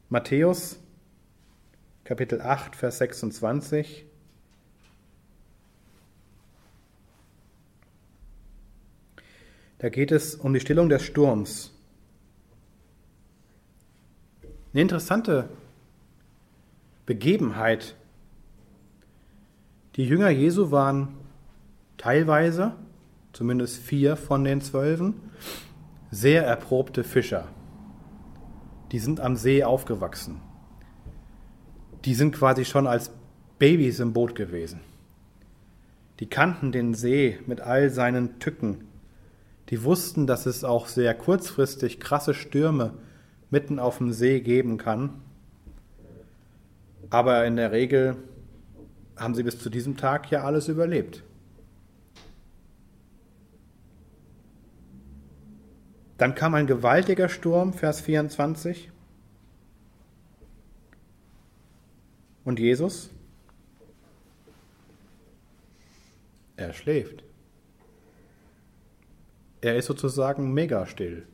Matthäus Kapitel 8, Vers 26. Da geht es um die Stillung des Sturms. Eine interessante Begebenheit. Die Jünger Jesu waren teilweise, zumindest vier von den Zwölfen, sehr erprobte Fischer die sind am See aufgewachsen. Die sind quasi schon als Babys im Boot gewesen. Die kannten den See mit all seinen Tücken. Die wussten, dass es auch sehr kurzfristig krasse Stürme mitten auf dem See geben kann. Aber in der Regel haben sie bis zu diesem Tag ja alles überlebt. Dann kam ein gewaltiger Sturm, Vers 24. Und Jesus? Er schläft. Er ist sozusagen mega still.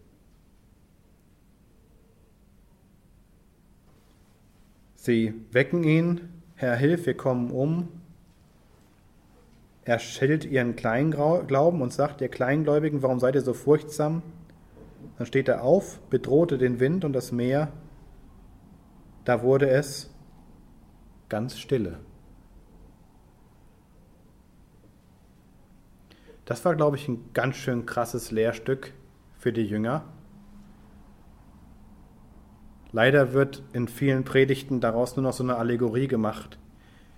Sie wecken ihn, Herr, hilf, wir kommen um. Er schillt ihren Kleinglauben und sagt, ihr Kleingläubigen, warum seid ihr so furchtsam? Dann steht er auf, bedrohte den Wind und das Meer. Da wurde es ganz stille. Das war, glaube ich, ein ganz schön krasses Lehrstück für die Jünger. Leider wird in vielen Predigten daraus nur noch so eine Allegorie gemacht.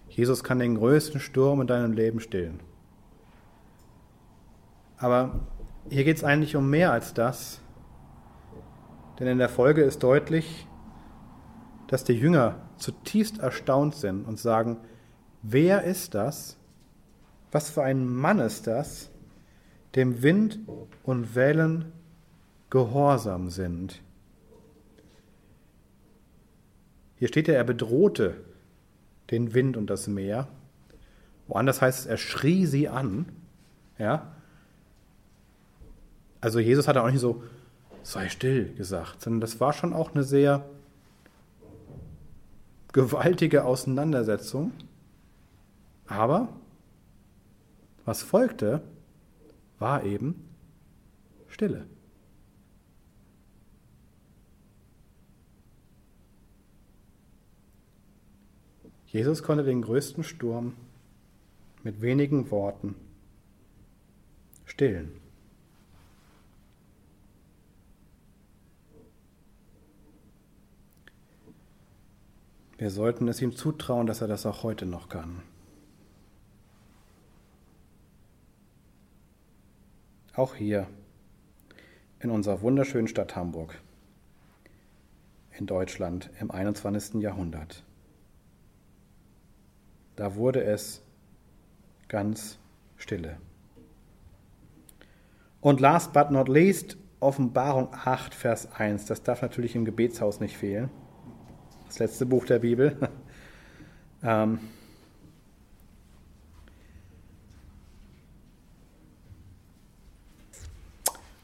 Jesus kann den größten Sturm in deinem Leben stillen. Aber hier geht es eigentlich um mehr als das. Denn in der Folge ist deutlich, dass die Jünger zutiefst erstaunt sind und sagen, wer ist das? Was für ein Mann ist das, dem Wind und Wellen gehorsam sind? Hier steht ja, er bedrohte den Wind und das Meer. Woanders heißt es, er schrie sie an. Ja? Also Jesus hat auch nicht so, sei still gesagt, sondern das war schon auch eine sehr gewaltige Auseinandersetzung. Aber was folgte, war eben Stille. Jesus konnte den größten Sturm mit wenigen Worten stillen. Wir sollten es ihm zutrauen, dass er das auch heute noch kann. Auch hier in unserer wunderschönen Stadt Hamburg in Deutschland im 21. Jahrhundert. Da wurde es ganz stille. Und last but not least, Offenbarung 8, Vers 1. Das darf natürlich im Gebetshaus nicht fehlen. Das letzte Buch der Bibel. ähm,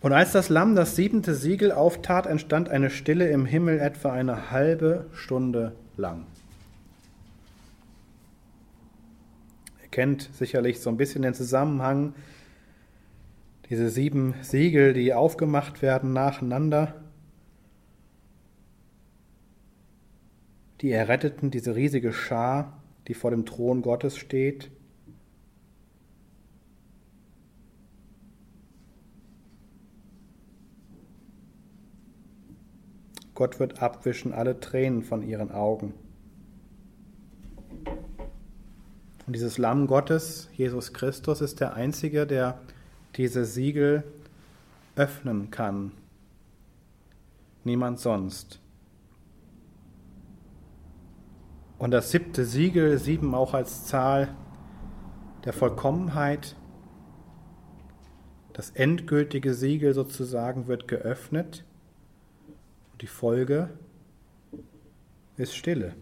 Und als das Lamm das siebente Siegel auftat, entstand eine Stille im Himmel etwa eine halbe Stunde lang. Ihr kennt sicherlich so ein bisschen den Zusammenhang, diese sieben Siegel, die aufgemacht werden nacheinander. Die Erretteten, diese riesige Schar, die vor dem Thron Gottes steht. Gott wird abwischen alle Tränen von ihren Augen. Und dieses Lamm Gottes, Jesus Christus, ist der Einzige, der diese Siegel öffnen kann. Niemand sonst. Und das siebte Siegel, sieben auch als Zahl der Vollkommenheit, das endgültige Siegel sozusagen wird geöffnet. Die Folge ist Stille.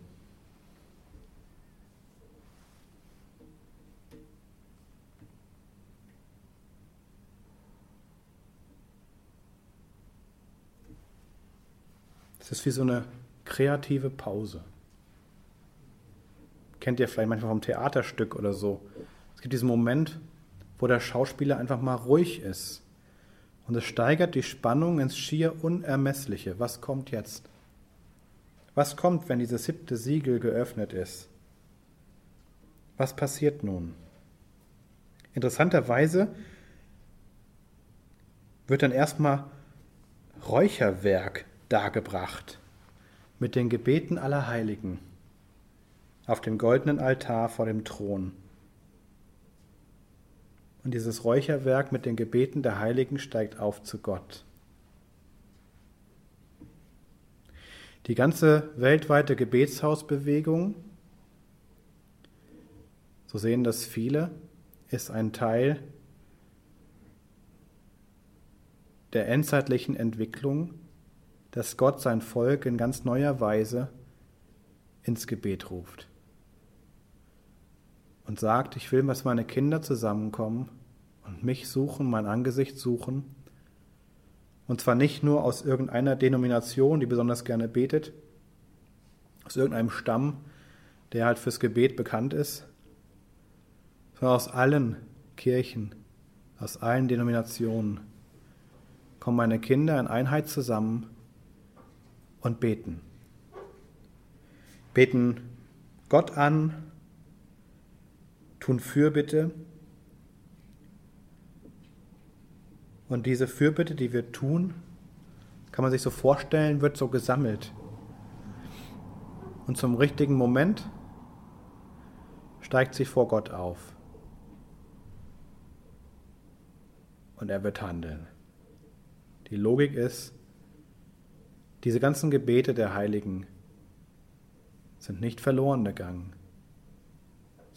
Es ist wie so eine kreative Pause. Kennt ihr vielleicht manchmal vom Theaterstück oder so. Es gibt diesen Moment, wo der Schauspieler einfach mal ruhig ist und es steigert die Spannung ins schier Unermessliche. Was kommt jetzt? Was kommt, wenn dieses siebte Siegel geöffnet ist? Was passiert nun? Interessanterweise wird dann erstmal Räucherwerk dargebracht mit den Gebeten aller Heiligen auf dem goldenen Altar vor dem Thron. Und dieses Räucherwerk mit den Gebeten der Heiligen steigt auf zu Gott. Die ganze weltweite Gebetshausbewegung, so sehen das viele, ist ein Teil der endzeitlichen Entwicklung, dass Gott sein Volk in ganz neuer Weise ins Gebet ruft und sagt, ich will, dass meine Kinder zusammenkommen und mich suchen, mein Angesicht suchen. Und zwar nicht nur aus irgendeiner Denomination, die besonders gerne betet, aus irgendeinem Stamm, der halt fürs Gebet bekannt ist, sondern aus allen Kirchen, aus allen Denominationen kommen meine Kinder in Einheit zusammen und beten. Beten Gott an, tun Fürbitte. Und diese Fürbitte, die wir tun, kann man sich so vorstellen, wird so gesammelt. Und zum richtigen Moment steigt sie vor Gott auf. Und er wird handeln. Die Logik ist, diese ganzen Gebete der Heiligen sind nicht verloren gegangen.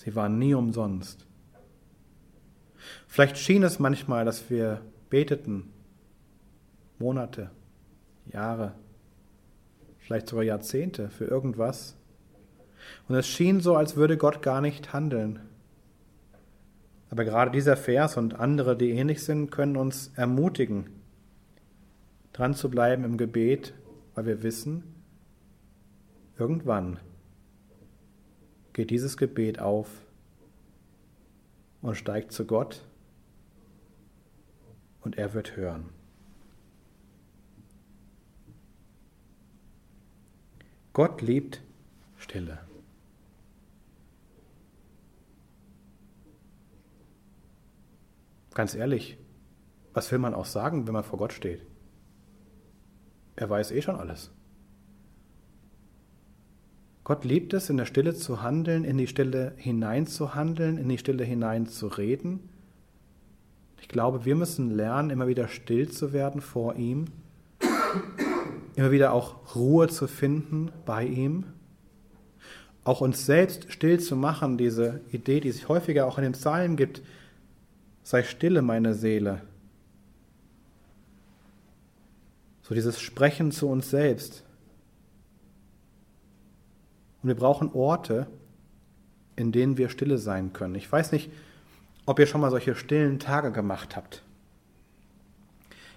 Sie waren nie umsonst. Vielleicht schien es manchmal, dass wir beteten, Monate, Jahre, vielleicht sogar Jahrzehnte für irgendwas. Und es schien so, als würde Gott gar nicht handeln. Aber gerade dieser Vers und andere, die ähnlich sind, können uns ermutigen, dran zu bleiben im Gebet, weil wir wissen, irgendwann geht dieses Gebet auf und steigt zu Gott und er wird hören. Gott liebt Stille. ganz ehrlich, was will man auch sagen, wenn man vor Gott steht? Er weiß eh schon alles. Gott liebt es, in der Stille zu handeln, in die Stille hinein zu handeln, in die Stille hinein zu reden. Ich glaube, wir müssen lernen, immer wieder still zu werden vor ihm, immer wieder auch Ruhe zu finden bei ihm, auch uns selbst still zu machen, diese Idee, die sich häufiger auch in den Psalmen gibt, sei stille, meine Seele. So dieses Sprechen zu uns selbst. Und wir brauchen Orte, in denen wir stille sein können. Ich weiß nicht, ob ihr schon mal solche stillen Tage gemacht habt.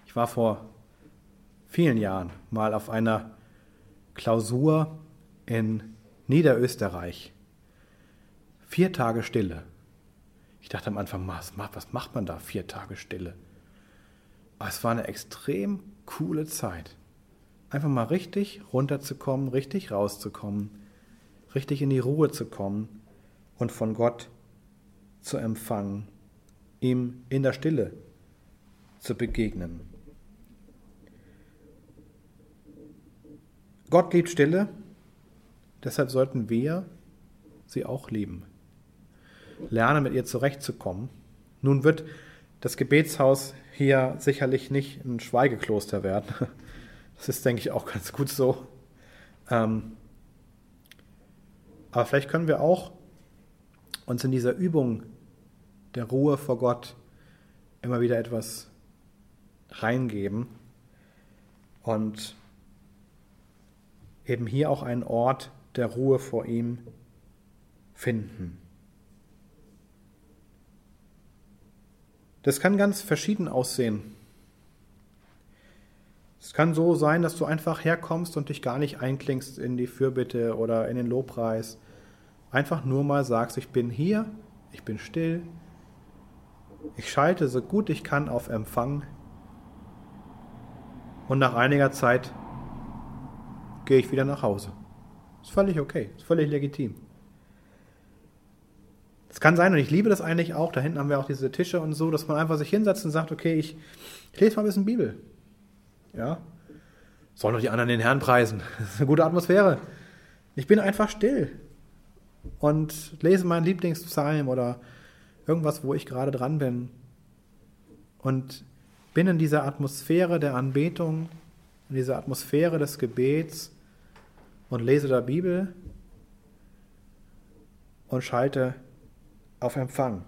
Ich war vor vielen Jahren mal auf einer Klausur in Niederösterreich. Vier Tage Stille. Ich dachte am Anfang, was macht man da? Vier Tage Stille. Aber es war eine extrem coole Zeit. Einfach mal richtig runterzukommen, richtig rauszukommen, richtig in die Ruhe zu kommen und von Gott zu empfangen, ihm in der Stille zu begegnen. Gott liebt Stille, deshalb sollten wir sie auch lieben. Lernen, mit ihr zurechtzukommen. Nun wird das Gebetshaus hier sicherlich nicht ein Schweigekloster werden. Das ist, denke ich, auch ganz gut so. Ähm, aber vielleicht können wir auch uns in dieser Übung der Ruhe vor Gott immer wieder etwas reingeben und eben hier auch einen Ort der Ruhe vor ihm finden. Das kann ganz verschieden aussehen. Es kann so sein, dass du einfach herkommst und dich gar nicht einklingst in die Fürbitte oder in den Lobpreis. Einfach nur mal sagst, ich bin hier, ich bin still, ich schalte so gut ich kann auf Empfang und nach einiger Zeit gehe ich wieder nach Hause. Ist völlig okay, ist völlig legitim. Es kann sein, und ich liebe das eigentlich auch, da hinten haben wir auch diese Tische und so, dass man einfach sich hinsetzt und sagt, okay, ich, ich lese mal ein bisschen Bibel. Ja. Sollen doch die anderen den Herrn preisen. Das ist eine gute Atmosphäre. Ich bin einfach still und lese meinen Lieblingspsalm oder irgendwas, wo ich gerade dran bin. Und bin in dieser Atmosphäre der Anbetung, in dieser Atmosphäre des Gebets und lese da Bibel und schalte auf Empfang.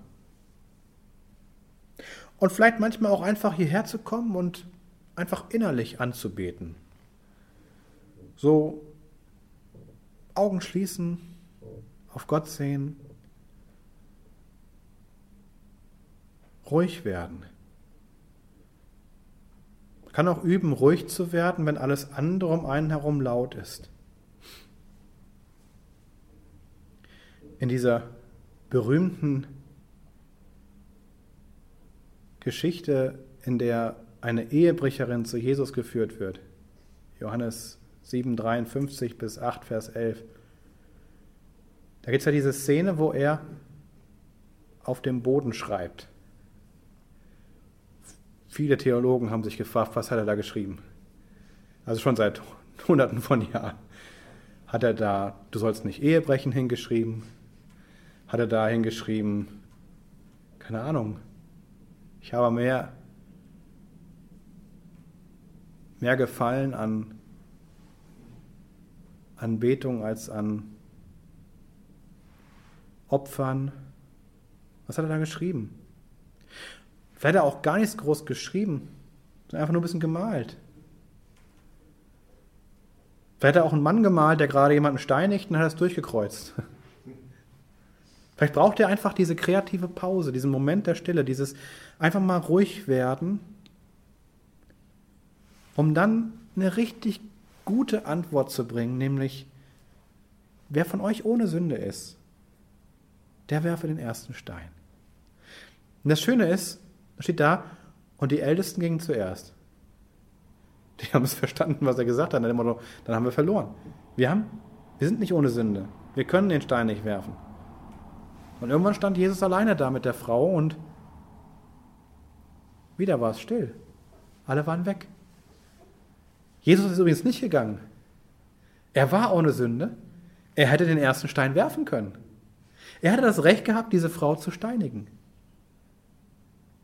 Und vielleicht manchmal auch einfach hierher zu kommen und einfach innerlich anzubeten. So Augen schließen, auf Gott sehen, ruhig werden. Man kann auch üben, ruhig zu werden, wenn alles andere um einen herum laut ist. In dieser berühmten Geschichte, in der eine Ehebrecherin zu Jesus geführt wird. Johannes 7, 53 bis 8, Vers 11. Da gibt es ja diese Szene, wo er auf dem Boden schreibt. Viele Theologen haben sich gefragt, was hat er da geschrieben? Also schon seit Hunderten von Jahren. Hat er da, du sollst nicht Ehebrechen hingeschrieben? hat er da hingeschrieben, keine Ahnung, ich habe mehr, mehr Gefallen an Anbetung als an Opfern. Was hat er da geschrieben? Vielleicht hat er auch gar nichts groß geschrieben, sondern einfach nur ein bisschen gemalt. Vielleicht hat er auch einen Mann gemalt, der gerade jemanden steinigt und hat es durchgekreuzt. Vielleicht braucht ihr einfach diese kreative Pause, diesen Moment der Stille, dieses einfach mal ruhig werden, um dann eine richtig gute Antwort zu bringen, nämlich, wer von euch ohne Sünde ist, der werfe den ersten Stein. Und das Schöne ist, steht da, und die Ältesten gingen zuerst. Die haben es verstanden, was er gesagt hat. Dann haben wir verloren. Wir, haben, wir sind nicht ohne Sünde. Wir können den Stein nicht werfen. Und irgendwann stand Jesus alleine da mit der Frau und Wieder war es still. Alle waren weg. Jesus ist übrigens nicht gegangen. Er war ohne Sünde. Er hätte den ersten Stein werfen können. Er hatte das Recht gehabt, diese Frau zu steinigen.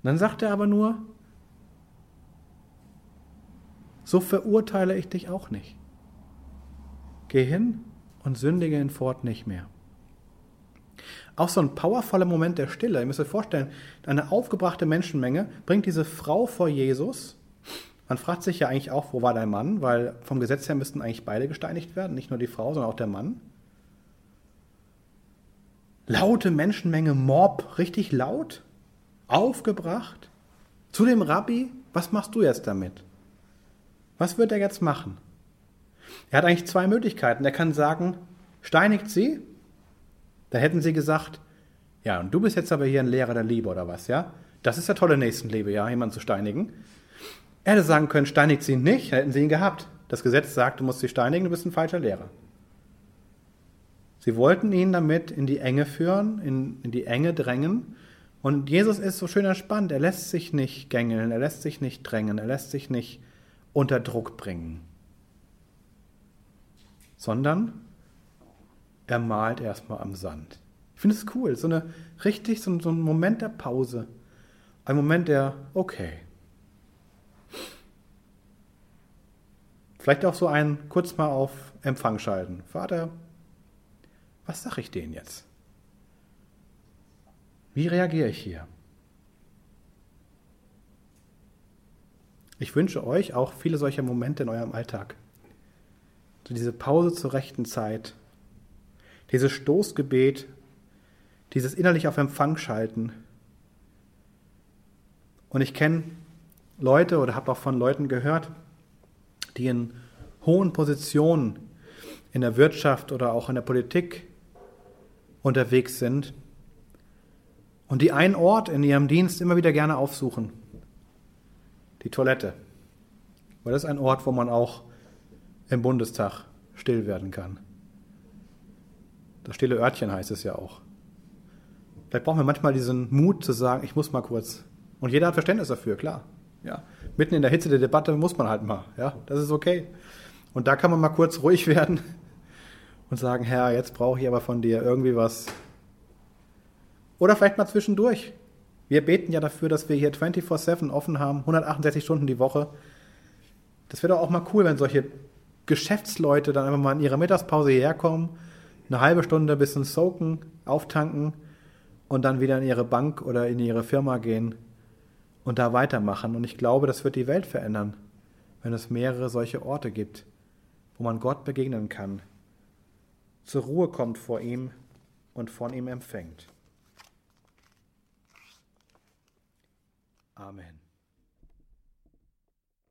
dann sagt er aber nur, so verurteile ich dich auch nicht. Geh hin und sündige ihn fort nicht mehr. Auch so ein powervoller Moment der Stille. Ihr müsst euch vorstellen, eine aufgebrachte Menschenmenge bringt diese Frau vor Jesus. Man fragt sich ja eigentlich auch, wo war dein Mann? Weil vom Gesetz her müssten eigentlich beide gesteinigt werden, nicht nur die Frau, sondern auch der Mann. Laute Menschenmenge, Mob, richtig laut, aufgebracht. Zu dem Rabbi, was machst du jetzt damit? Was wird er jetzt machen? Er hat eigentlich zwei Möglichkeiten. Er kann sagen, steinigt sie. Da hätten sie gesagt, ja, und du bist jetzt aber hier ein Lehrer der Liebe oder was, ja? Das ist ja tolle Nächstenliebe, ja, jemanden zu steinigen. Er hätte sagen können, steinigt sie nicht, hätten sie ihn gehabt. Das Gesetz sagt, du musst sie steinigen, du bist ein falscher Lehrer. Sie wollten ihn damit in die Enge führen, in, in die Enge drängen. Und Jesus ist so schön entspannt. Er lässt sich nicht gängeln, er lässt sich nicht drängen, er lässt sich nicht unter Druck bringen, sondern er malt erstmal am Sand. Ich finde es cool, so eine richtig, so, so ein Moment der Pause, ein Moment der, okay. Vielleicht auch so ein kurz mal auf Empfang schalten. Vater, was sage ich denen jetzt? Wie reagiere ich hier? Ich wünsche euch auch viele solcher Momente in eurem Alltag. So diese Pause zur rechten Zeit, dieses Stoßgebet, dieses innerlich auf Empfang schalten. Und ich kenne Leute oder habe auch von Leuten gehört, die in hohen Positionen in der Wirtschaft oder auch in der Politik unterwegs sind und die einen Ort in ihrem Dienst immer wieder gerne aufsuchen die Toilette. Weil das ist ein Ort, wo man auch im Bundestag still werden kann. Das stille Örtchen heißt es ja auch. Vielleicht brauchen wir manchmal diesen Mut zu sagen, ich muss mal kurz. Und jeder hat Verständnis dafür, klar. Ja. Mitten in der Hitze der Debatte muss man halt mal. Ja, das ist okay. Und da kann man mal kurz ruhig werden und sagen, Herr, jetzt brauche ich aber von dir irgendwie was. Oder vielleicht mal zwischendurch. Wir beten ja dafür, dass wir hier 24-7 offen haben, 168 Stunden die Woche. Das wäre doch auch mal cool, wenn solche Geschäftsleute dann einfach mal in ihrer Mittagspause hierher kommen, eine halbe Stunde ein bisschen soaken, auftanken und dann wieder in ihre Bank oder in ihre Firma gehen und da weitermachen. Und ich glaube, das wird die Welt verändern, wenn es mehrere solche Orte gibt, wo man Gott begegnen kann, zur Ruhe kommt vor ihm und von ihm empfängt. Amen.